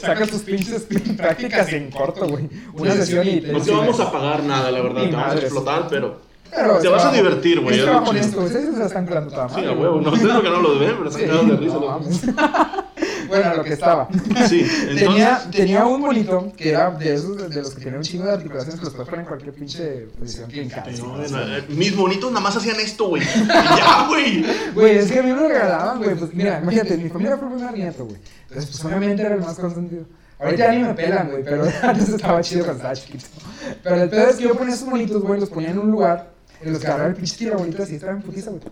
sacas tus, pinches [LAUGHS] prácticas en corto, güey. Una sesión y te no te vamos a pagar nada, la verdad. Te vamos a explotar, pero. Pero Te vas a divertir, güey, Es trabajo honesto, güey. Ustedes se están curando toda Sí, madre, a güey. huevo. No, ustedes porque no los ven, pero Sí, están cagados de risa. [LAUGHS] bueno, lo que estaba. [LAUGHS] Sí, [LAUGHS] Tenía, entonces. tenía un bonito que era de esos de, los que tienen un chingo de articulaciones que los puedes poner en cualquier pinche posición clínica. Eh, Mis bonitos nada más hacían esto, güey. [LAUGHS] Ya, güey. Güey, es que a mí me lo regalaban, güey. Pues mira, imagínate, mi familia fue primer nieto, güey. Entonces, pues obviamente era el más consentido. Ahorita ya ni me pelan, güey, pero antes estaba chido cuando estaba chiquito. Pero el pedo es que yo ponía esos bonitos, güey, los ponía en un lugar en los que agarraba el pinche tirabolita así, estaba en putiza, güey.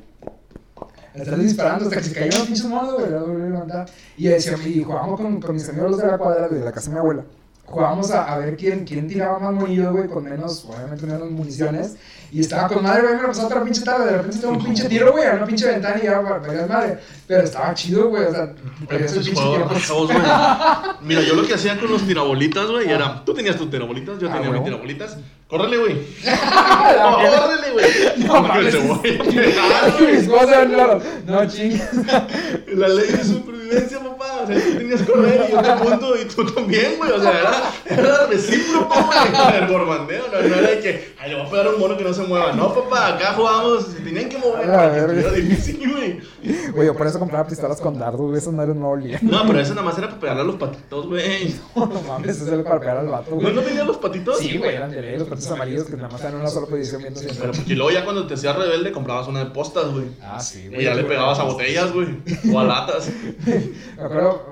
Estás disparando hasta que se caían los pinches monos, güey, la volví a levantar. Y, decía, y jugábamos con, con mis amigos los de la cuadra, de la casa de mi abuela. Jugábamos a, a ver quién, quién tiraba más monillos, güey, con menos, obviamente menos municiones. Y estaba con madre, güey, me lo pasó otra pinche tarde. De repente tengo un pinche tiro, güey, a una pinche ventana y ya para pegar madre. Pero estaba chido, güey, o sea, pegas el pinche tiro. [LAUGHS] Mira, yo lo que hacía con los tirabolitas, güey, era. Tú tenías tus tirabolitas, yo Ah, tenía mis huevo. tirabolitas. Córrele, güey. [LAUGHS] Córrele, güey. No mames. te voy a [LAUGHS] pegar, güey. Mis no, no chingues. La ley de supervivencia, papá. O sea, tú tenías que correr y yo te apunto y tú también, güey. O sea, era, era recíproco, güey. El gorbandeo, no, no era de que, ay, le voy a pegar a un mono que no se mueva. No, papá, acá jugábamos, se tenían que mover. A la para que verga. estuviera difícil, güey. Güey, yo por eso compraba pistolas con dardos, güey, esos madres no olían. No, pero eso nada más era para pegarle a los patitos, güey. [LAUGHS] No, no mames, eso es para pegar al vato, ¿No, güey. no tenías los patitos? Sí, güey, eran de los patitos amarillos que nada más en una sola posición viendo. Pero porque luego ya cuando te hacías rebelde comprabas una de postas, güey. Ah, sí, Y ya le pegabas a botellas, güey. O a latas. [LAUGHS] Me acuerdo,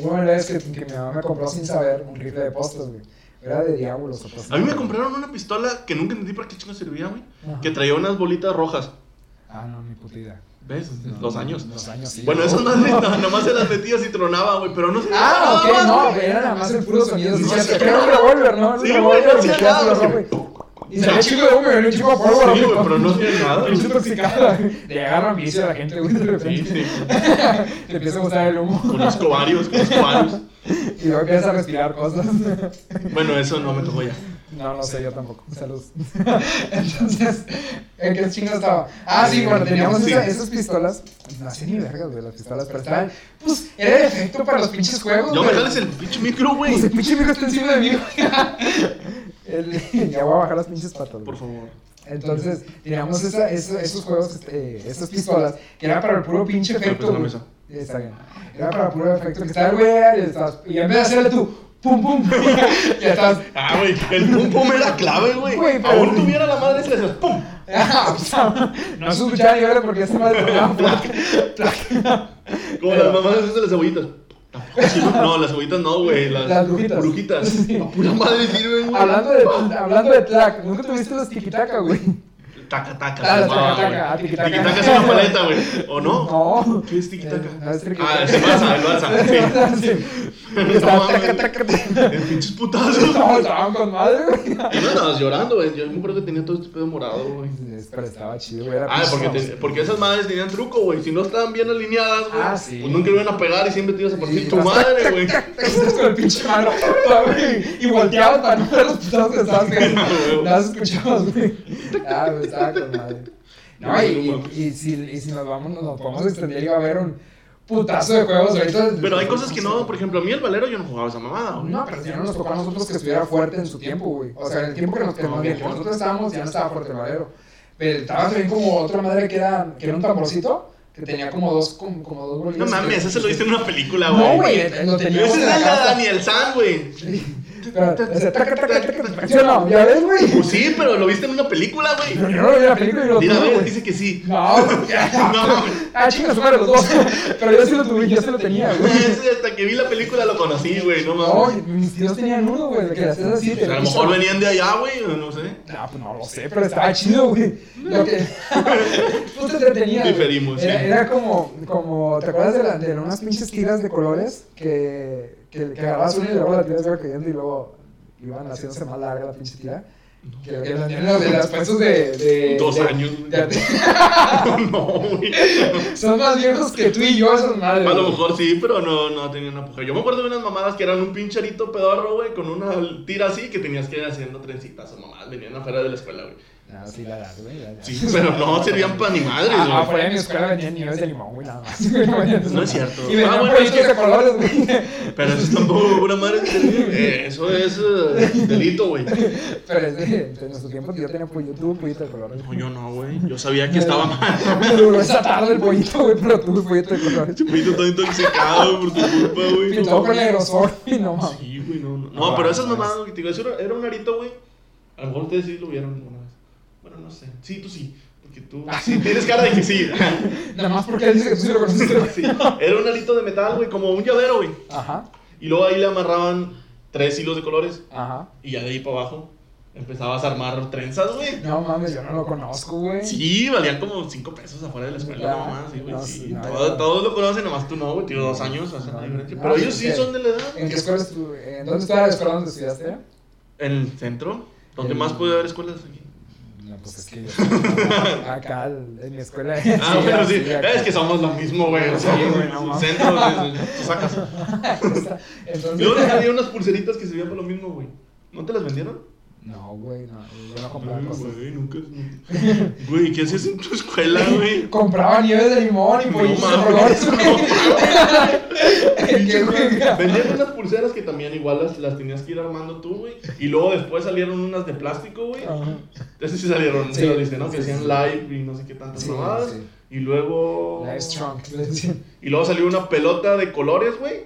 hubo una vez que, que mi mamá me compró sin saber un rifle de postas, güey. Era de diablos o postas. A mí me compraron una pistola que nunca entendí para qué chingo servía, güey. Ajá. Que traía unas bolitas rojas. Ah, no, mi puta idea. ¿Ves? No, Los años. Los años, sí. Bueno, esas madres no, nomás se las metías y tronaba, güey, pero no se Ah, ok, no, güey. güey, era nada más el puro sonido. Sí, hacía que era un revólver, ¿no? Sí, güey, revólver no y hacía nada, rojo y- Y salía chico de humo venía un chico de polvo. Sí, güey, pero no hacía nada. Pinche intoxicada. [LAUGHS] Le agarran vicio a la gente, güey, de Sí, repente. sí. Le [LAUGHS] empieza a gustar el humo. Conozco varios, conozco varios. [LAUGHS] Y luego empiezas a respirar cosas. [LAUGHS] Bueno, eso no me tocó ya. No, no sé, yo tampoco. Salud. [LAUGHS] Entonces, ¿en qué chingas estaba? Ah, sí, bueno, teníamos Sí. esa- esas pistolas. No hacía ni vergas, güey, las pistolas, pero estaban. Pues era el efecto para los pinches juegos. No me jales el pinche micro, güey. Pues el pinche micro está encima de mí, güey. [LAUGHS] Ya voy a bajar las pinches patas. güey. Por favor. Entonces, teníamos esa, esa- esos juegos, este, esas pistolas, que era para el puro pinche Pero efecto. pues güey. mesa. Está bien. Era para el puro efecto. Que estaba el güey y, en vez de hacerle tú, pum, pum, [LAUGHS] ya estás. Ah, güey, el pum pum era clave, güey. Güey, pero- Aún tuviera la madre, se le hacías pum. [LAUGHS] Ah, o sea, no se escuchaba ni porque esta madre. [LAUGHS] Como las mamás esas de las cebollitas. No, no, las cebollitas no, güey. Las, Las brujitas. brujitas. Sí. A pura madre sirven, güey. Hablando de, hablando de tlac, ¿nunca tuviste los tiquitaca, güey? Taca, taca. Ah, las se llamaba, taca-taca, güey. ah, es una paleta, güey. ¿O no? No. ¿Qué es tiquitaca? No, es Ah, es el Barça, el Barça. Sí. [LAUGHS] Estaba taca, taca, taca. En pinches putazos. Estaban con madre, güey. Y no andabas llorando, güey. Yo me acuerdo que tenía todo este pedo morado, güey. Pero estaba chido, güey. Ah, porque, esas madres tenían truco, güey. Si no estaban bien alineadas, güey, Ah, sí. pues nunca iban a pegar y siempre te ibas a partir tu madre, güey. Estás con el pinche mano, güey, y volteabas para no ver los putados que estabas. [LAUGHS] Nada se escuchabas, güey. Ah, güey, estaba con madre. No, y, y, y si, y si nos vamos, nos podemos extender y va a haber un putazo de juegos ahorita. Pero hay cosas que no, por ejemplo, a mí el valero yo no jugaba esa mamada, güey. No, pero si no nos tocó a nosotros que estuviera fuerte en su tiempo, güey. O sea, en el tiempo que, nos, que, más bien, que nosotros estábamos, ya no estaba fuerte el valero. Pero estaba también como otra madre que era, que era un tamborcito, que tenía como dos, como, como dos No mames, ese lo viste en una película, No, güey. güey, lo teníamos Ese casa. Daniel San, güey. Pero, ese taca, taca, taca, taca, ¿sí o no? ¿Ya ves, güey? Pues sí, pero lo viste en una película, güey. yo no lo vi en la película y lo Mira, tuve, güey. dice que sí. No. [LAUGHS] No, Ah, su madre los dos. Pero yo sí lo tuve, yo sí lo tenía, [LAUGHS] güey. Hasta que vi la película lo conocí, güey, no No, mames. mis tíos tenían uno, güey, de que así. A lo mejor venían de allá, güey, o no sé. No, pues no lo sé, pero estaba chido, güey. Lo que. [LAUGHS] Tú te entretenías. Diferimos, Era, sí. era como, como. ¿Te acuerdas de unas pinches tiras de colores? Que, que, que agarrabas una y luego la tiras iba cayendo y luego iban haciéndose más larga la pinche tira. Que, en los puestos de. de Dos de- años, de- [LAUGHS] No, güey. son más viejos que tú y yo, esas madres. A lo mejor sí, pero no, no tenían apogeo. Yo me acuerdo de unas mamadas que eran un pincharito pedorro, güey, con una tira así que tenías que ir haciendo trencitas o mamadas. Venían afuera de la escuela, güey. No, sí, la das, güey. la das. Sí, pero no servían para ni madres, Ah, güey. afuera de mi escuela vendían nieves de limón, güey, nada más. No es cierto. Y vendían Ah, bueno, pollitos eso- de colores, güey. [LAUGHS] Pero eso tampoco, pura madre. eh, eso es eh, delito, güey. Pero es de, de nuestro tiempo yo tenía pollo, tuve un pollito de colores. No, yo no, güey. Yo sabía que estaba mal. Me duró esa tarde el pollito, güey, pero tuve pollito de colores. Poquito todo intoxicado por tu culpa, güey. Pintado con y no mames. Sí, güey, no, no. No, pero esas mamadas, güey, te digo, eso era, era un arito, güey. A lo mejor ustedes sí lo vieron no sé. Sí, tú sí. Porque tú. [LAUGHS] Sí, tienes cara de que sí. [LAUGHS] Nada más porque él dice que tú sí lo conociste. Sí. Era un alito de metal, güey, como un llavero, güey. Ajá, Y luego ahí le amarraban tres hilos de colores. ajá. Y ya de ahí para abajo empezabas a armar trenzas, güey. No mames, yo no lo conozco, güey. Sí, valían como 5 pesos afuera de la escuela, Ya, no más, sí, güey, no, sí. no, Todo- ya. todos lo conocen, nomás tú no, güey, tío, dos años, No, diferencia. no, Pero sí, ellos sí son de la edad. ¿En qué escuela estuve? ¿En dónde estaba la escuela donde estudiaste? ¿En el centro? ¿Dónde En- más puede haber escuelas aquí? No, pues es que yo [LAUGHS] acá en mi escuela. Ah, bueno, sí, es que somos lo mismo, güey. O sea, Sí, güey, no mames. centro, de- de- tú sacas. [LAUGHS] Entonces, Y luego les había unas pulseritas que servían para lo mismo, güey. ¿No te las vendieron? No, güey, no, yo no compraba Ay, cosas. Güey, nunca. Güey, ¿qué hacías en tu escuela, [LAUGHS] güey? Compraba nieves de limón y No pollitos de mames, colores, güey. [LAUGHS] ¿Qué, güey? Vendían unas pulseras que también igual las, las tenías que ir armando tú, güey. Y luego después salieron unas de plástico, güey. Ajá. Esas sí salieron, Sí, lo viste, ¿no? Que sí. live y no sé qué tantas Sí, mamadas. sí. Y luego. Live strong. le decían. Y luego salió una pelota de colores, güey.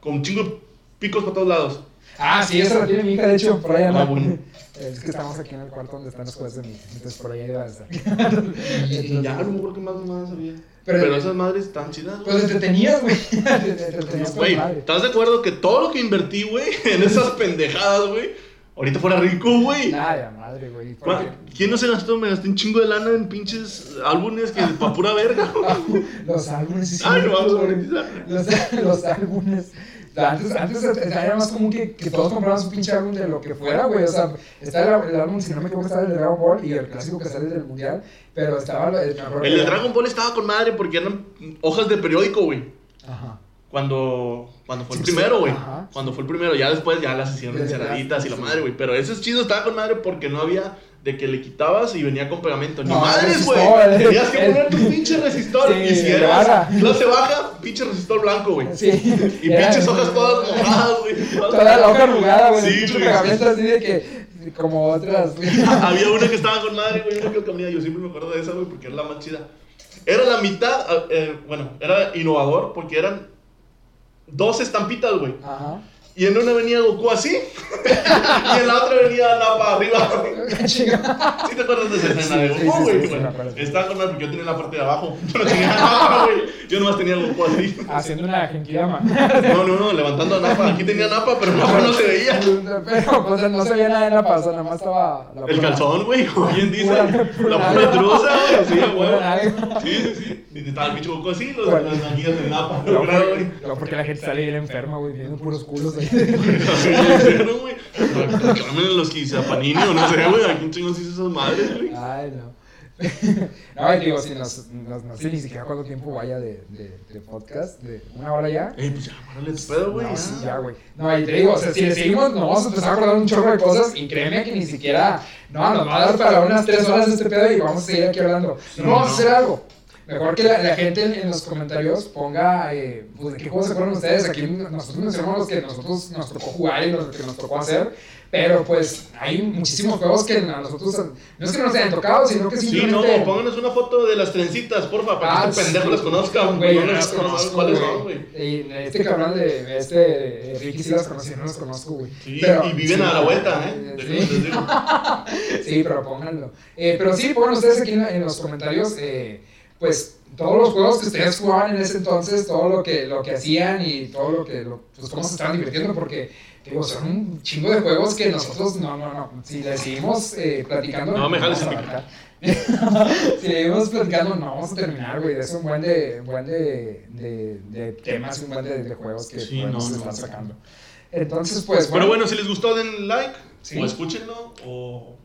Con un chingo de picos para todos lados. Ah, sí, esa la tiene mi hija, de hecho, por ahí anda. Ah, bueno. Es que estamos aquí en el cuarto donde están las cosas de hija, entonces por ahí iba a estar. [LAUGHS] Y ya no me acuerdo qué más mamadas había. Pero- Pero, esas madres están chidas, güey. Pues entretenías, güey. [LAUGHS] ¿estás de acuerdo que todo lo que invertí, güey, [LAUGHS] en esas pendejadas, güey, ahorita fuera rico, güey? La madre, güey. ¿Cuá- porque- ¿Quién no se gastó? Me gasté un chingo de lana en pinches álbumes que pa' pura verga. Los álbumes, sí, Ay, no vamos a monetizar. Los, los álbumes. Antes, antes era más común que, que todos compraran su pinche álbum de lo que fuera, güey. O sea, está el, el álbum, si no me equivoco, está el de Dragon Ball y el clásico que sale del Mundial. Pero estaba el, el de Dragon Ball estaba con madre porque eran hojas de periódico, güey. Ajá. Cuando, cuando fue el primero, güey. Cuando fue el primero, ya después ya las hicieron encerraditas y la madre, güey. Pero ese es chido, estaba con madre porque no había de que le quitabas y venía con pegamento. Ni madres, güey. Tenías que poner tu [LAUGHS] pinche resistor. y si eras clase baja, pinche resistor blanco, güey. Sí. Y pinches hojas todas mojadas, güey. [LAUGHS] Toda la hoja arrugada, güey. Sí, pinche pegamento así de que como otras. [LAUGHS] Había una que estaba con madre, güey, una que camina. Yo siempre me acuerdo de esa, güey, porque era la más chida. Era la mitad, eh, bueno, era innovador porque eran dos estampitas, güey. Ajá. Y en una venía Goku así, [LAUGHS] y en la otra venía Napa arriba. [LAUGHS] ¿Sí te acuerdas de esa escena de Goku, güey? Estaba con porque yo tenía la parte de abajo. [LAUGHS] Yo no tenía Napa, güey. Yo nomás tenía Goku así. Haciendo una genkidama. No, no, no, levantando a Napa. Aquí tenía Napa, pero Napa no se veía. Pero, pues, no se veía nada en la panza, nada más estaba... La El calzón, güey, como bien dice. La pura truza, güey. Sí, güey. Sí, sí, sí. Y estaba el bicho Goku así, los, las manguillas de Napa. No, porque la gente sale bien enferma, güey, viendo puros culos ahí. Güey. Reclamen los que a Panini o no sé, güey. ¿A quién chingos hizo esas madres, güey? Ay, no. no, digo, si nos, nos, no sé ni siquiera cuánto tiempo vaya de, de, podcast, de una hora ya. Eh, pues ya, párale tu pedo, güey. No, ya, güey. No, y te digo, o sea, si le seguimos, nos vamos a empezar a acordar un chorro de cosas y créeme que ni siquiera, no, nos va a dar para unas tres horas este pedo y vamos a seguir aquí hablando. No vamos a hacer algo. Mejor que la, la gente en, en, los comentarios ponga, eh, pues, de qué juegos se acuerdan ustedes. Aquí nosotros mencionamos los que nosotros nos tocó jugar y los que nos tocó hacer. Pero pues hay muchísimos juegos que a nosotros no es que nos hayan tocado, sino que simplemente. Sí, no, pónganos una foto de las trencitas, porfa, para ah, que este pendejo las conozca. Güey, no las conozco, cuáles son, güey. Este cabrón de este Ricky sí las conocí, no las conozco, güey. Sí, pero, y viven sí, a la vuelta, ¿eh? Sí, [LAUGHS] sí pero pónganlo. Eh, pero sí, pongan ustedes aquí en, en los comentarios. Eh, pues todos los juegos que ustedes jugaban en ese entonces, todo lo que, lo que hacían y todo lo que, lo, pues cómo se estaban divirtiendo, porque digo, son un chingo de juegos que nosotros, no, no, no, si le seguimos eh, platicando, no, me jales [LAUGHS] si le seguimos platicando, no vamos a terminar, güey, es un buen de, buen de, de, de temas, un buen de, de juegos que sí, no, estar sacando. Entonces, pues, bueno. Pero bueno, si les gustó, den like, sí. o escúchenlo, o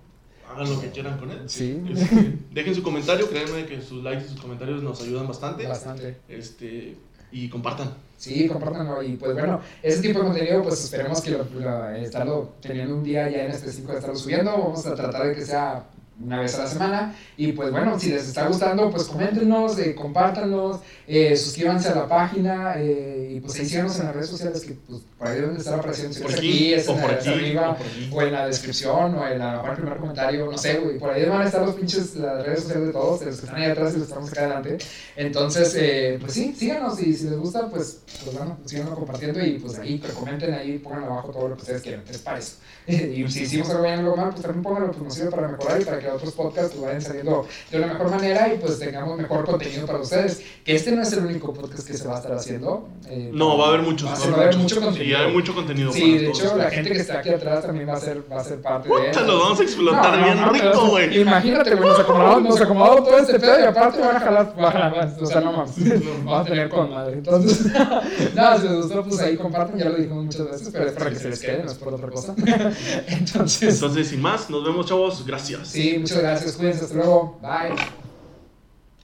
hagan lo que quieran con él. Sí. [LAUGHS] Este, dejen su comentario, créanme que sus likes y sus comentarios nos ayudan bastante. Bastante. Este, y compartan. Sí, compártanlo. Y pues bueno, ese tipo de contenido, pues esperemos que lo, lo, estarlo teniendo un día ya en este 5 de estarlo subiendo. Vamos a tratar de que sea una vez a la semana. Y pues bueno, si les está gustando, pues coméntenos, eh, compártanlos, eh, suscríbanse a la página eh, y pues síganos en las redes sociales que pues, por ahí deben estar apareciendo. Si por aquí, es o en por aquí, arriba, o por aquí. o en la descripción, o en la parte primer comentario, no sé, güey. Por ahí van a estar los pinches, las redes sociales de todos, de los que están ahí atrás y los que estamos acá adelante. Entonces, eh, pues sí, síganos y si les gusta, pues, pues bueno, síganos compartiendo y pues ahí, comenten ahí, pongan abajo todo lo que ustedes quieran, ¿qué les parece? [LAUGHS] y si hicimos algo bien algo mal, pues también pónganlo, pues nos sirve para mejorar y para que otros podcasts vayan saliendo de una mejor manera y pues tengamos mejor contenido para ustedes. Que este no es el único podcast que se va a estar haciendo. Eh, no, va a haber muchos. Va a, va a haber mucho contenido. Sí, hay mucho contenido. Sí, de hecho, la gente que está aquí atrás también va a ser, va a ser parte Puta, de él. Lo vamos a explotar No, bien no, rico, güey. Imagínate, güey, nos acomodamos, nos acomodamos todo este pedo y aparte van a jalar, van a jalar más. O sea, no mames. Vamos a tener con madre. Entonces, [LAUGHS] nada, si les gustó, pues ahí comparten, ya lo dijimos muchas veces, pero es para que se les quede, no es por otra cosa. [LAUGHS] Entonces, Entonces, sin más, nos vemos, chavos. Gracias. sí, muchas gracias, cuídense, hasta luego, bye.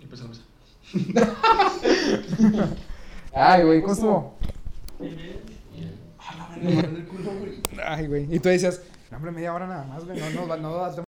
Empezamos. [LAUGHS] Ay, güey, ¿cómo estuvo? [LAUGHS] Ay, güey, y tú decías, no, hombre, media hora nada más, güey, no, no, no, no